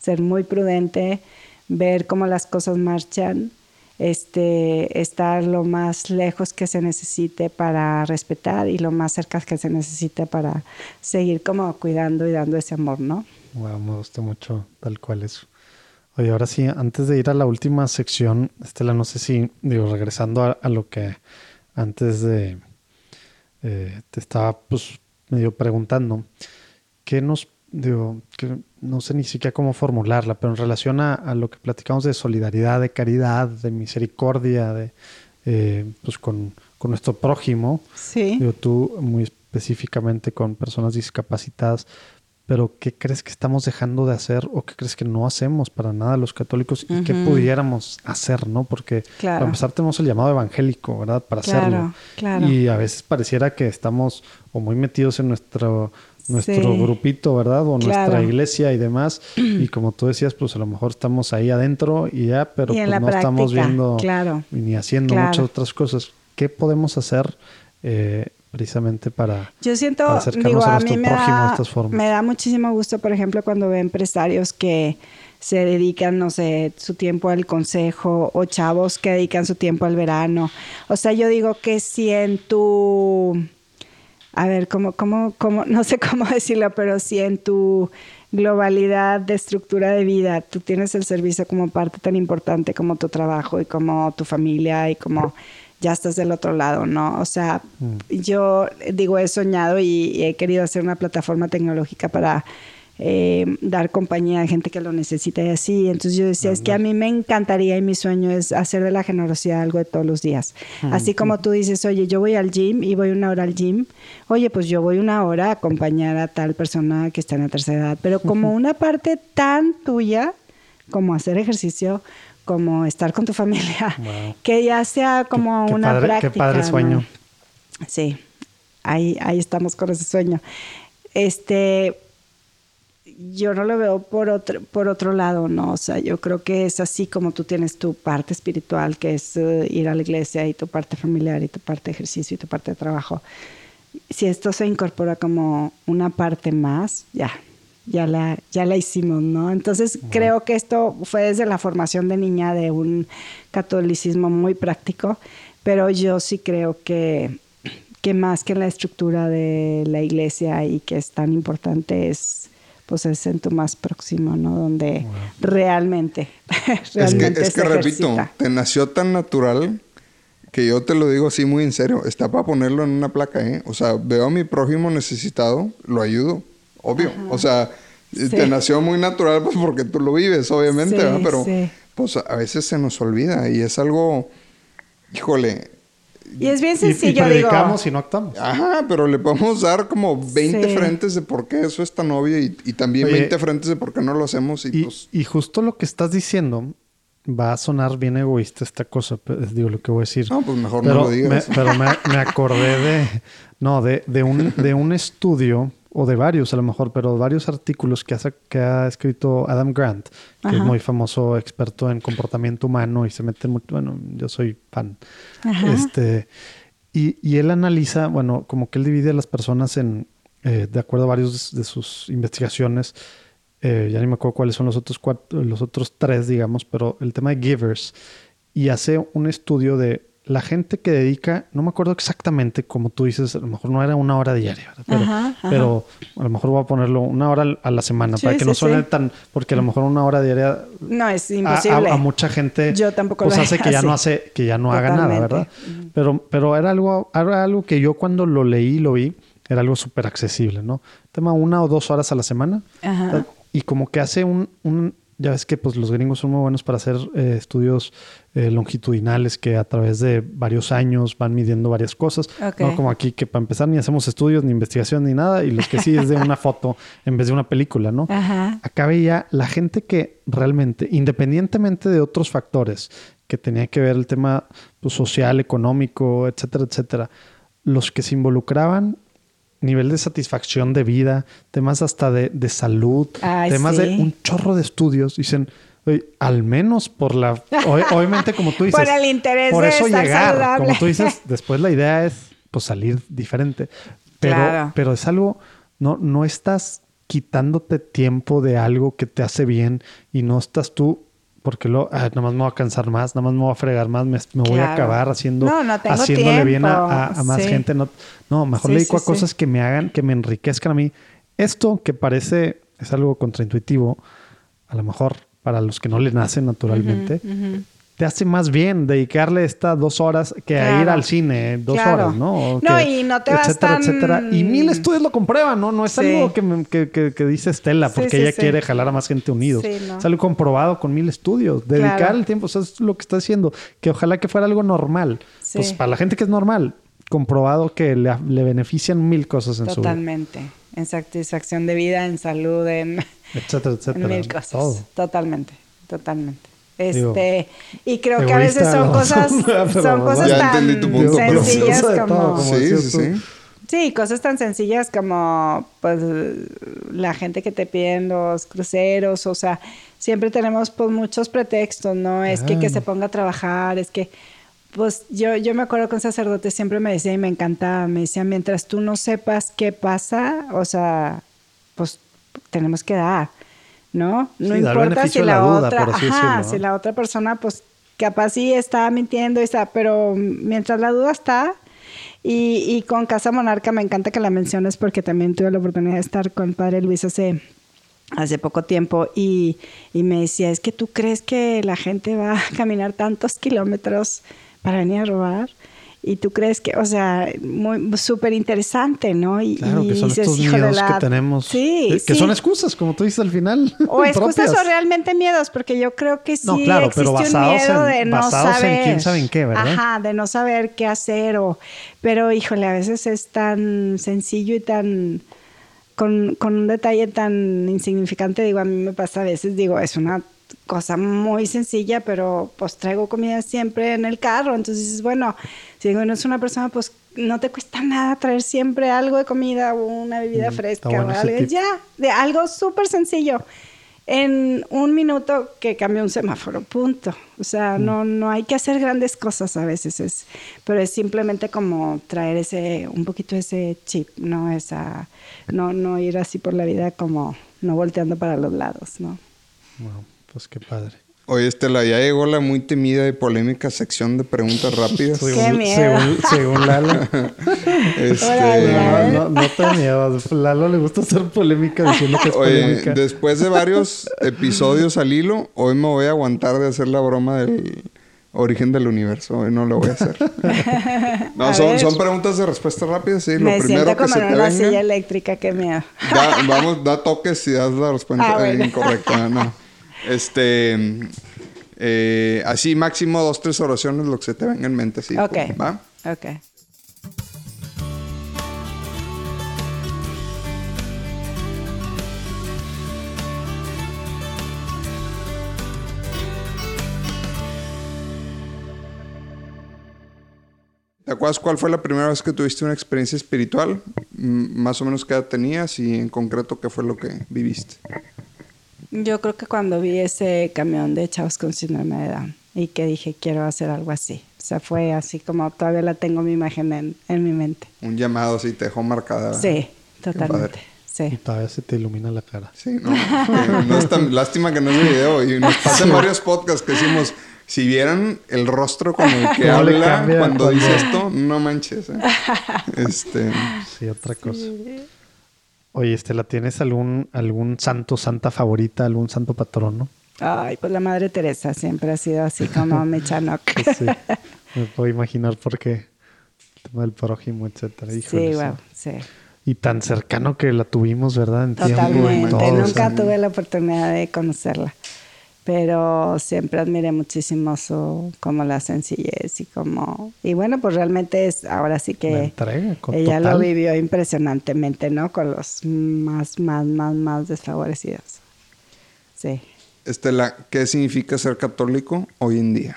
Ser muy prudente, ver cómo las cosas marchan, este, estar lo más lejos que se necesite para respetar y lo más cerca que se necesite para seguir como cuidando y dando ese amor, ¿no? Wow, me gustó mucho tal cual eso. Oye, ahora sí, antes de ir a la última sección, Estela, no sé si, digo, regresando a, a lo que antes de eh, te estaba pues medio preguntando, ¿qué nos, digo, que no sé ni siquiera cómo formularla, pero en relación a, a lo que platicamos de solidaridad, de caridad, de misericordia, de eh, pues con, con nuestro prójimo, Sí. Digo, tú muy específicamente con personas discapacitadas, pero ¿qué crees que estamos dejando de hacer o qué crees que no hacemos para nada los católicos y qué pudiéramos hacer, ¿no? Porque Claro. para empezar tenemos el llamado evangélico, ¿verdad? Para Claro, hacerlo. claro. Y a veces pareciera que estamos o muy metidos en nuestro nuestro Sí. grupito, ¿verdad? O nuestra iglesia y demás. Y como tú decías, pues a lo mejor estamos ahí adentro y ya, pero Y pues no estamos viendo claro. ni haciendo muchas otras cosas. ¿Qué podemos hacer eh, precisamente para... Yo siento, para acercarnos digo, a a mí me de da, estas formas? me da muchísimo gusto, por ejemplo, cuando veo empresarios que se dedican, no sé, su tiempo al consejo o chavos que dedican su tiempo al verano. O sea, yo digo que si en tu, a ver, cómo, cómo, cómo, no sé cómo decirlo, pero si en tu globalidad de estructura de vida tú tienes el servicio como parte tan importante como tu trabajo y como tu familia y como ya estás del otro lado, ¿no? O sea, yo digo, he soñado y, y he querido hacer una plataforma tecnológica para eh, dar compañía a gente que lo necesita y así. Entonces yo decía, es que a mí me encantaría y mi sueño es hacer de la generosidad algo de todos los días. Así como tú dices, oye, yo voy al gym y voy una hora al gym, oye, pues yo voy una hora a acompañar a tal persona que está en la tercera edad, pero como una parte tan tuya como hacer ejercicio, como estar con tu familia, Wow. que ya sea como Qué- qué una padre- qué práctica. padre ¿no? sueño. Sí, ahí, ahí estamos con ese sueño. Este, yo no lo veo por otro, por otro lado, ¿no? O sea, yo creo que es así como tú tienes tu parte espiritual, que es eh, ir a la iglesia, y tu parte familiar, y tu parte de ejercicio, y tu parte de trabajo. Si esto se incorpora como una parte más, ya, ya la, ya la hicimos, ¿no? Entonces creo que esto fue desde la formación de niña de un catolicismo muy práctico, pero yo sí creo que, que más que la estructura de la iglesia y que es tan importante es pues es en tu más próximo, ¿no? Donde realmente, Es que, realmente es que repito, te nació tan natural que yo te lo digo así muy en serio. Está para ponerlo en una placa, ¿eh? O sea, veo a mi prójimo necesitado, lo ayudo, obvio. O sea, te nació muy natural pues porque tú lo vives, obviamente, Sí, ¿verdad? Pero sí. pues a veces se nos olvida y es algo, híjole, Y es bien Y, y sencillo, digo. predicamos y no actuamos. Ajá, pero le podemos dar como 20 Sí. frentes de por qué eso es tan obvio y, y también Oye, 20 frentes de por qué no lo hacemos y, Y, pues... y justo lo que estás diciendo va a sonar bien egoísta esta cosa, pero digo lo que voy a decir. No, pues mejor pero no lo digas. Me, pero me, me acordé de, no, de, de, un, de un estudio, o de varios a lo mejor, pero varios artículos que, hace, que ha escrito Adam Grant, que es muy famoso experto en comportamiento humano y se mete mucho, bueno, yo soy fan. Ajá. Este, y, y él analiza, bueno, como que él divide a las personas en, eh, de acuerdo a varios de sus investigaciones, eh, ya ni me acuerdo cuáles son los otros cuatro, los otros tres, digamos, pero el tema de givers y hace un estudio de la gente que dedica, no me acuerdo exactamente, como tú dices, a lo mejor no era una hora diaria. Pero, Ajá, ajá. pero a lo mejor voy a ponerlo una hora a la semana Sí, para que sí, no suene sí. tan, porque a lo mejor una hora diaria No, es a, imposible. a- a mucha gente Yo tampoco pues lo hace que ya no así. hace que ya no haga nada Totalmente. verdad pero pero era algo era algo que yo cuando lo leí lo vi era algo súper accesible no tema una o dos horas a la semana Ajá. y como que hace un, un ya ves que pues los gringos son muy buenos para hacer eh, estudios eh, longitudinales que a través de varios años van midiendo varias cosas no como aquí que para empezar ni hacemos estudios ni investigación ni nada y los que sí es de una foto en vez de una película no Ajá. acá veía la gente que realmente, independientemente de otros factores que tenía que ver el tema pues, social, económico, etcétera, etcétera, los que se involucraban, nivel de satisfacción de vida, temas hasta de, de salud, Ay, temas de un chorro de estudios, dicen, "Oye, al menos por la, ob- obviamente como tú dices, Por el interés por de eso estar llegar, saludable. como tú dices, después la idea es pues salir diferente, pero, Claro. pero es algo, no, no estás quitándote tiempo de algo que te hace bien y no estás tú, porque lo, ah, nada más me voy a cansar más, nada más me voy a fregar más, me, me voy a acabar haciendo, No, no tengo haciéndole bien a, tiempo. a- a más Sí. gente. No, no mejor Sí, le dedico sí, a cosas que me hagan, que me enriquezcan a mí. Esto que parece, es algo contraintuitivo, a lo mejor para los que no le nacen naturalmente, te hace más bien dedicarle estas dos horas que a ir al cine, eh, dos Claro. horas, ¿no? O No, que- y no te vas etcétera, tan- etcétera. Y mil estudios lo comprueban, ¿no? No es Sí. algo que, me- que, que- dice Estela, porque sí, ella quiere jalar a más gente unidos. No. Es algo comprobado con mil estudios. Dedicar Claro. el tiempo, o sea, es lo que está haciendo. Que ojalá que fuera algo normal. Pues para la gente que es normal, comprobado que le, le benefician mil cosas en Totalmente. En satisfacción de vida, en salud, en, su etcétera, etcétera. en mil cosas. Todo. Totalmente, totalmente. Digo, Este, y creo que a veces son cosas, son cosas Ya tan punto, sencillas todo, como... Sí, cosas tan sencillas como pues la gente que te piden los cruceros, o sea, siempre tenemos pues muchos pretextos, ¿no? Es que que se ponga a trabajar, es que pues yo, yo me acuerdo que un sacerdote siempre me decía y me encantaba, me decía, mientras tú no sepas qué pasa, o sea, pues tenemos que dar, ¿no? No Sí, importa si la, la duda, otra, ajá, decirlo, ¿no? si la otra persona pues capaz sí está mintiendo, y está, pero mientras la duda está, y, y con Casa Monarca me encanta que la menciones porque también tuve la oportunidad de estar con Padre Luis hace, hace poco tiempo y, y me decía, es que tú crees que la gente va a caminar tantos kilómetros para venir a robar. Y tú crees que, o sea, muy súper interesante, ¿no? Y, Claro, y que son dices, estos "Híjole, miedos la- que tenemos. Sí, eh, Que son excusas, como tú dices al final. O excusas o realmente miedos, porque yo creo que sí No, claro, existe pero un basados miedo en- de no basados en saber. quién sabe en qué, ¿verdad? Ajá, de no saber qué hacer. O, pero híjole, a veces es tan sencillo y tan con, con un detalle tan insignificante. Digo, a mí me pasa a veces, digo, es una cosa muy sencilla, pero pues traigo comida siempre en el carro. Entonces dices, bueno, si no es una persona, pues no te cuesta nada traer siempre algo de comida o una bebida Mm, fresca bueno o algo. Ya, de algo súper sencillo. En un minuto que cambia un semáforo, punto. O sea, Mm. no, no hay que hacer grandes cosas a veces, es, pero es simplemente como traer ese, un poquito ese chip, ¿no? Esa, no, no ir así por la vida como no volteando para los lados, ¿no? Wow, pues qué padre. Oye, Estela, ya llegó la muy temida y polémica sección de preguntas rápidas. Qué miedo. Según, según Lalo. Este, no, no, no te miedo. Lalo le gusta hacer polémica diciendo que es Oye, polémica. después de varios episodios al hilo, hoy me voy a aguantar de hacer la broma del origen del universo. Hoy no lo voy a hacer. No, A son, son preguntas de respuesta rápida, sí. Lo Me primero siento que como se en te una silla venga. eléctrica, qué miedo. Da, vamos, da toques si das la respuesta Ah, bueno. incorrecta. No. Este. eh, así, máximo dos, tres oraciones, lo que se te venga en mente. Sí, Ok. ¿Va? Ok. ¿Te acuerdas cuál fue la primera vez que tuviste una experiencia espiritual? Más o menos qué edad tenías y en concreto qué fue lo que viviste. Yo creo que cuando vi ese camión de chavos con síndrome de Down y que dije, quiero hacer algo así. O sea, fue así como todavía la tengo mi imagen en, en mi mente. Un llamado así te dejó marcada. Sí, totalmente. Y Sí. todavía se te ilumina la cara. Sí, no. no es tan lástima que no es video. Y nos pasan varios podcasts que decimos, si vieran el rostro con el que ¿Cómo le habla cambia cuando cuando- dice esto, no manches. ¿eh? Este, Sí, otra cosa. Oye, Estela, ¿tienes algún, algún santo, santa favorita, algún santo patrono? Ay, pues la Madre Teresa siempre ha sido así como mi chanoc. Pues sí, me puedo imaginar por qué. El tema del prójimo, etcétera. Híjole, Sí, wow, sí. Y tan cercano que la tuvimos, ¿verdad? En tiempo Totalmente. todo, o Nunca sea, tuve la oportunidad de conocerla. Pero siempre admiré muchísimo su, como la sencillez y como... Y bueno, pues realmente es, ahora sí que entrega, con ella total. lo vivió impresionantemente, ¿no? Con los más, más, más, más desfavorecidos. Sí. Estela, ¿qué significa ser católico hoy en día?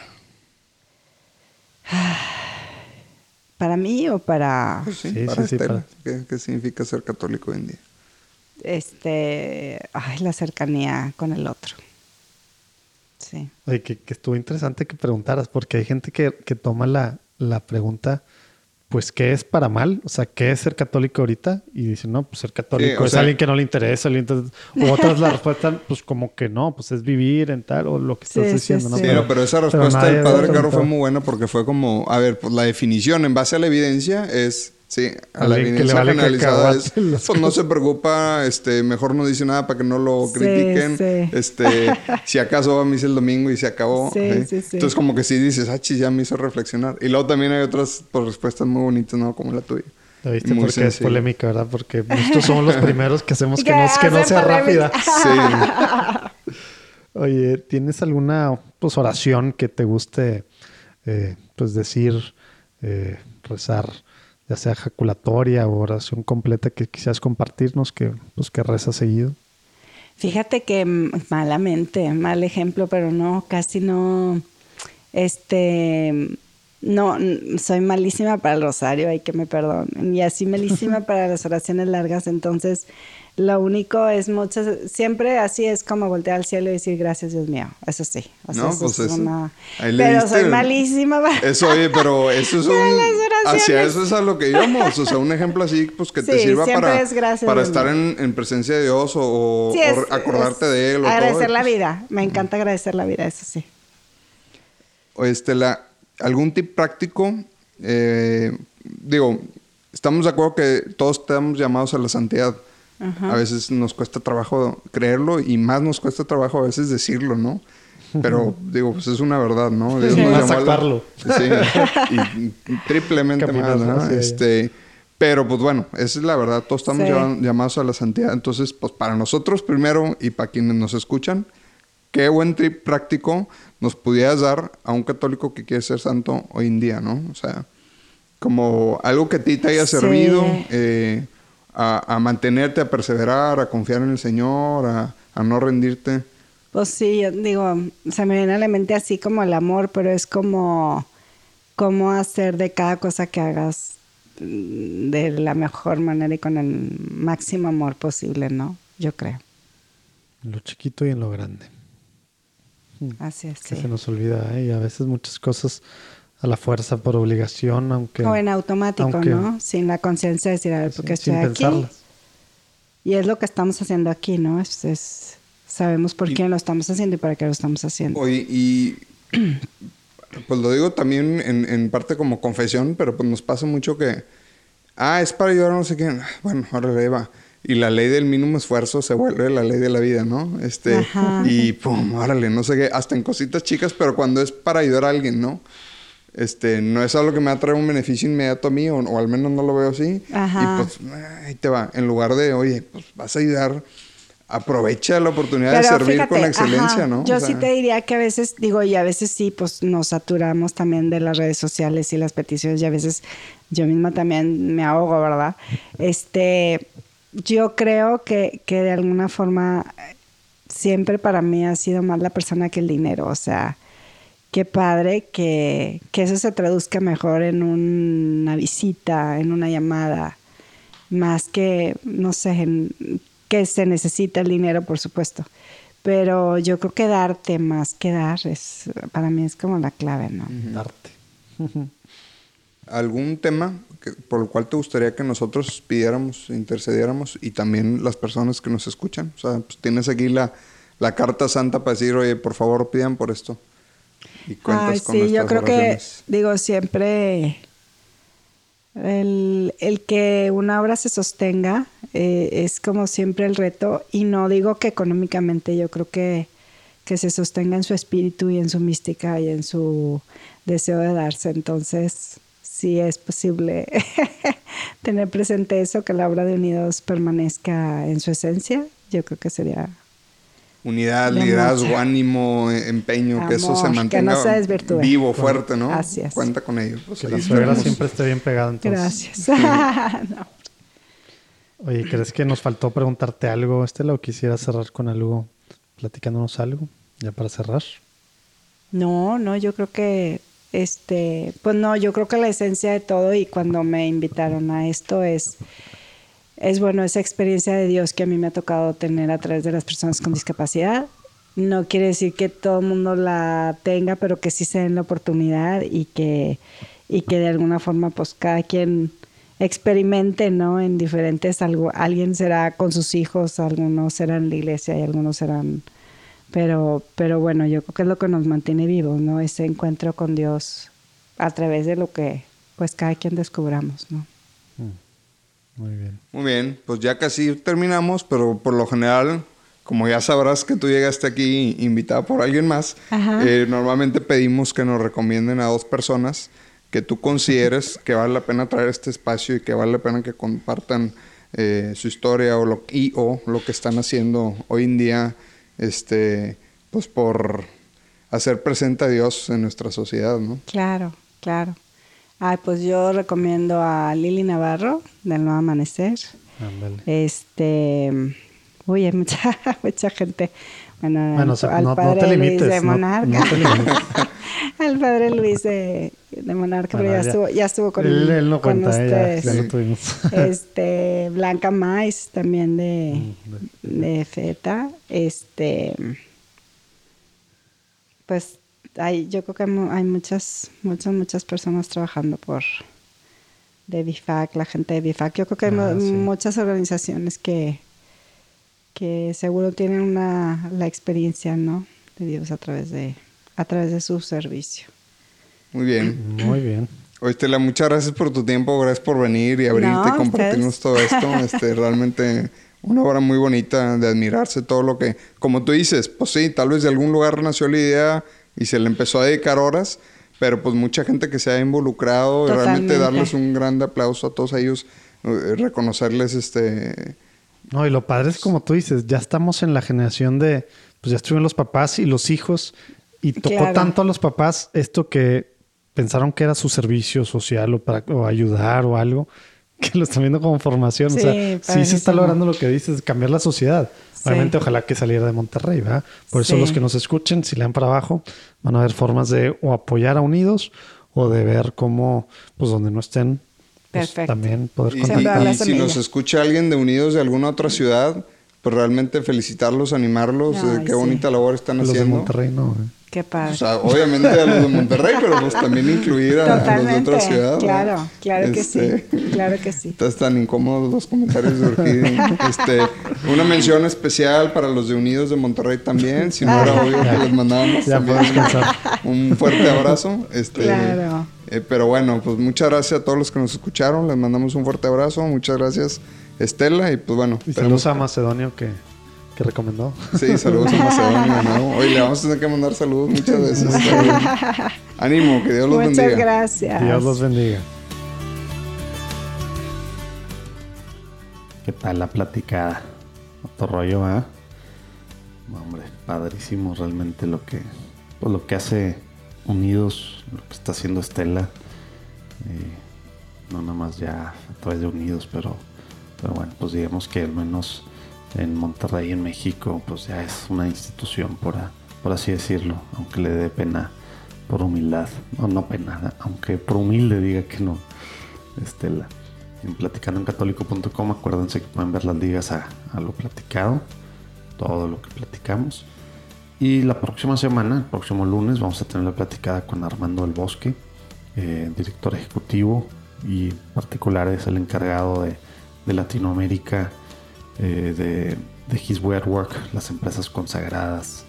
¿Para mí o para Pues sí, Sí, para sí, sí, Estela. para- ¿Qué, qué significa ser católico hoy en día? este, ay, la cercanía con el otro? Sí. Oye, que, que estuvo interesante que preguntaras, porque hay gente que, que toma la, la pregunta, pues, ¿qué es para mal? O sea, ¿qué es ser católico ahorita? Y dicen, no, pues ser católico es sea- alguien que no le interesa. o otras la respuesta, pues como que no, pues es vivir en tal, o lo que estás Sí, sí, diciendo, ¿no? sí. No, pero esa respuesta del padre Caro fue muy buena porque fue como, a ver, pues la definición en base a la evidencia es, sí, a la Alguien evidencia vale generalizada es, pues no se preocupa, este, mejor no dice nada para que no lo Sí, critiquen, sí. este, si acaso va a misa el domingo y se acabó. Sí, ¿sí? sí, sí. Entonces como que sí dices, ah, chis, ya me hizo reflexionar. Y luego también hay otras pues, respuestas muy bonitas, ¿no? Como la tuya. ¿La viste? Muy Porque es polémica, ¿verdad? Porque nosotros somos los primeros que hacemos que, no, que no sea rápida. Sí. Oye, ¿tienes alguna pues, oración que te guste eh, pues decir, eh, rezar, ya sea ejaculatoria o oración completa que quisieras compartirnos que pues que rezas seguido? Fíjate que mm, malamente, mal ejemplo, pero no, casi no. Este, no, soy malísima para el rosario, hay que me perdonen. Y así malísima para las oraciones largas. Entonces, lo único es muchas, siempre así es como voltear al cielo y decir gracias Dios mío. Eso sí. O sea, No, eso pues es eso. una- Pero soy el- malísima para... Eso, oye, pero eso es un... Hacia eso es a lo que íbamos. O sea, un ejemplo así, pues que te sirva para, es gracias para estar en, en presencia de Dios o, o- Sí, o es- acordarte es de Él. O todo, Agradecer la pues, vida. Me encanta agradecer la vida, eso sí. O este, la, ¿algún tip práctico? Eh, digo, estamos de acuerdo que todos estamos llamados a la santidad. A veces nos cuesta trabajo creerlo y más nos cuesta trabajo a veces decirlo, ¿no? Pero digo, pues es una verdad, ¿no? Dios Sí. nos Más llamó a la- actuarlo. Sí, y, y triplemente Caminas más, ¿no? Este, pero pues bueno, esa es la verdad, todos estamos Sí. llamados a la santidad. Entonces, pues para nosotros primero y para quienes nos escuchan, qué buen trip práctico nos pudieras dar a un católico que quiere ser santo hoy en día, ¿no? O sea, como algo que a ti te haya Sí. servido eh, a, a mantenerte, a perseverar, a confiar en el Señor, a, a no rendirte. Pues sí, yo digo, se me viene a la mente así como el amor, pero es como cómo hacer de cada cosa que hagas mm, de la mejor manera y con el máximo amor posible, ¿no? Yo creo. En lo chiquito y en lo grande. Así es, Que sí. se nos olvida, ¿eh? Y a veces muchas cosas a la fuerza por obligación, aunque... O en automático, aunque- ¿no? Sin la conciencia de decir, a ver, ¿por qué sin estoy aquí? pensarlas. Y es lo que estamos haciendo aquí, ¿no? Es, es- sabemos por Y- quién lo estamos haciendo y para qué lo estamos haciendo. Oye, y pues lo digo también en, en parte como confesión, pero pues nos pasa mucho que, ah, es para ayudar a no sé quién. Bueno, ahora le va. Y la ley del mínimo esfuerzo se vuelve la ley de la vida, ¿no? Este, Ajá. y pum, órale, no sé qué, hasta en cositas chicas, pero cuando es para ayudar a alguien, ¿no? Este, no es algo que me va a traer un beneficio inmediato a mí, o, o al menos no lo veo así. Ajá. Y pues, ah, ahí te va. En lugar de, oye, pues vas a ayudar, aprovecha la oportunidad de servir con fíjate, excelencia, ajá, ¿no? Yo O sí sea, te diría que a veces, digo, y a veces sí, pues nos saturamos también de las redes sociales y las peticiones, y a veces yo misma también me ahogo, ¿verdad? Este, yo creo que, que de alguna forma siempre para mí ha sido más la persona que el dinero, o sea, qué padre que, que eso se traduzca mejor en una visita, en una llamada, más que, no sé, en- que se necesita el dinero, por supuesto. Pero yo creo que darte más que dar es, para mí es como la clave, ¿no? Darte. ¿Algún tema que- por el cual te gustaría que nosotros pidiéramos, intercediéramos y también las personas que nos escuchan? O sea, pues tienes aquí la, la carta santa para decir, oye, por favor pidan por esto. Y cuentas Ay, con sí, yo creo oraciones. que, digo, siempre el, el que una obra se sostenga eh, es como siempre el reto, y no digo que económicamente, yo creo que, que se sostenga en su espíritu y en su mística y en su deseo de darse. Entonces, sí es posible tener presente eso, que la obra de Unidos permanezca en su esencia, yo creo que sería Unidad, de liderazgo, mucho. ánimo, empeño, que eso se que no mantenga se desvirtúe. vivo, fuerte, ¿no? Así es. Cuenta con ello. Pues Que la suegra siempre esté bien pegada entonces. Gracias. No. Oye, ¿crees que nos faltó preguntarte algo, Estela, o quisiera cerrar con algo, platicándonos algo, ya para cerrar? No, no, yo creo que, este, pues no, yo creo que la esencia de todo y cuando me invitaron a esto es, es bueno, esa experiencia de Dios que a mí me ha tocado tener a través de las personas con discapacidad. No quiere decir que todo el mundo la tenga, pero que sí se den la oportunidad y que, y que de alguna forma, pues cada quien experimente, ¿no? En diferentes, algo, alguien será con sus hijos, algunos serán en la iglesia y algunos serán pero, pero bueno, yo creo que es lo que nos mantiene vivos, ¿no? Ese encuentro con Dios a través de lo que pues cada quien descubramos, ¿no? Muy bien. Muy bien, pues ya casi terminamos, pero por lo general, como ya sabrás que tú llegaste aquí invitada por alguien más, eh, normalmente pedimos que nos recomienden a dos personas que tú consideres que vale la pena traer este espacio y que vale la pena que compartan eh, su historia o lo, y o lo que están haciendo hoy en día, este, pues por hacer presente a Dios en nuestra sociedad, ¿no? Claro, claro. Ay, pues yo recomiendo a Lili Navarro del Nuevo Amanecer. Ándale. Este, uy, hay mucha, mucha gente. Bueno, Bueno, o sea, al no, no padre te Luis limites. de no- Monarca. no te limites. al padre Luis de, de Monarca, pero ya, ya- estuvo, ya estuvo con, él, él no con cuenta, ya- ustedes. ya, lo tuvimos. Este, Blanca Mais también de, Mm, de FETA. Este, pues hay, yo creo que hay, mu- hay muchas, muchas, muchas personas trabajando por de BIFAC, la gente de BIFAC. Yo creo que hay Ah, sí. muchas organizaciones que, que seguro tienen una, la experiencia, ¿no? De Dios a través de, a través de su servicio. Muy bien. Muy bien. Oye, Estela, muchas gracias por tu tiempo, gracias por venir y abrirte No, y compartirnos ustedes. todo esto. Este, realmente una obra muy bonita de admirarse todo lo que, como tú dices, pues sí, tal vez de algún lugar nació la idea y se le empezó a dedicar horas, pero pues mucha gente que se ha involucrado y realmente Totalmente. darles un grande aplauso a todos ellos, eh, reconocerles este No, y lo padre es como tú dices, ya estamos en la generación de, pues ya estuvieron los papás y los hijos, y tocó Claro. tanto a los papás esto que pensaron que era su servicio social o para o ayudar o algo, que lo están viendo como formación. Sí, o sea, sí se está logrando lo que dices, cambiar la sociedad. Sí. Obviamente, ojalá que saliera de Monterrey, ¿verdad? Por eso Sí. los que nos escuchen, si le dan para abajo, van a ver formas de o apoyar a Unidos o de ver cómo, pues donde no estén, pues, también poder Y, contactar. habla y si nos escucha alguien de Unidos de alguna otra ciudad, pues realmente felicitarlos, animarlos, eh, Ay, qué sí. bonita labor están Los de haciendo. Monterrey, no. ¿eh? Qué padre. O sea, obviamente a los de Monterrey, pero pues también incluir a, a los de otra ciudad. Claro, claro que Este, sí. Claro que sí. Estás tan incómodos los comentarios de Urquidi. Este, una mención especial para los de Unidos de Monterrey también. Si no era obvio que les mandábamos Ya un fuerte abrazo. Este, Claro. eh, pero bueno, pues muchas gracias a todos los que nos escucharon. Les mandamos un fuerte abrazo. Muchas gracias, Estela. Y pues bueno, Y saludos a Macedonio que, que recomendó. Sí, saludos a Macedonia nuevo. Oye, le vamos a tener que mandar saludos muchas veces. Ánimo, que Dios los Muchas bendiga. gracias. Dios los bendiga. ¿Qué tal la platicada? Otro rollo, ¿ah? No, hombre, padrísimo realmente lo que, pues lo que hace Unidos, lo que está haciendo Estela. Eh, no nada más ya a través de Unidos, pero, pero bueno, pues digamos que al menos en Monterrey, en México, pues ya es una institución, por, por así decirlo, aunque le dé pena por humildad. No, no pena, aunque por humilde diga que no, Estela en platicandoencatólico.com. Acuérdense que pueden ver las ligas a, a lo platicado, todo lo que platicamos. Y la próxima semana, el próximo lunes, vamos a tener la platicada con Armando del Bosque, eh, director ejecutivo y en particular es el encargado de, de Latinoamérica eh, de, His Way at Work, las empresas consagradas,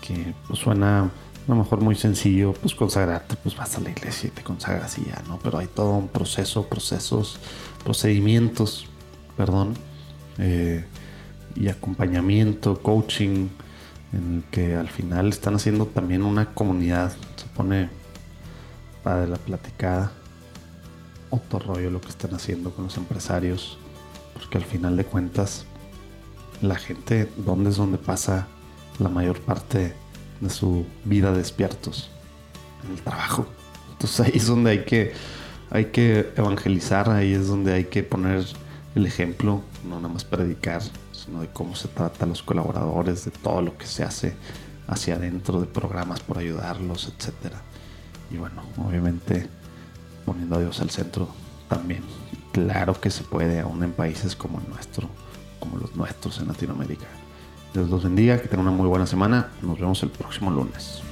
que pues, suena a lo mejor muy sencillo, pues consagrarte, pues vas a la iglesia y te consagras y ya, ¿no? Pero hay todo un proceso, procesos, procedimientos, perdón, eh, y acompañamiento, coaching, en el que al final están haciendo también una comunidad, se pone padre la platicada, otro rollo lo que están haciendo con los empresarios, porque al final de cuentas, la gente, ¿dónde es donde pasa la mayor parte de su vida despiertos? En el trabajo. Entonces ahí es donde hay que, hay que evangelizar, ahí es donde hay que poner el ejemplo, no nada más predicar, sino de cómo se trata a los colaboradores, de todo lo que se hace hacia adentro, de programas por ayudarlos, etcétera. Y bueno, obviamente poniendo a Dios al centro también. Claro que se puede, aún en países como el nuestro, como los nuestros en Latinoamérica. Dios los bendiga, que tengan una muy buena semana. Nos vemos el próximo lunes.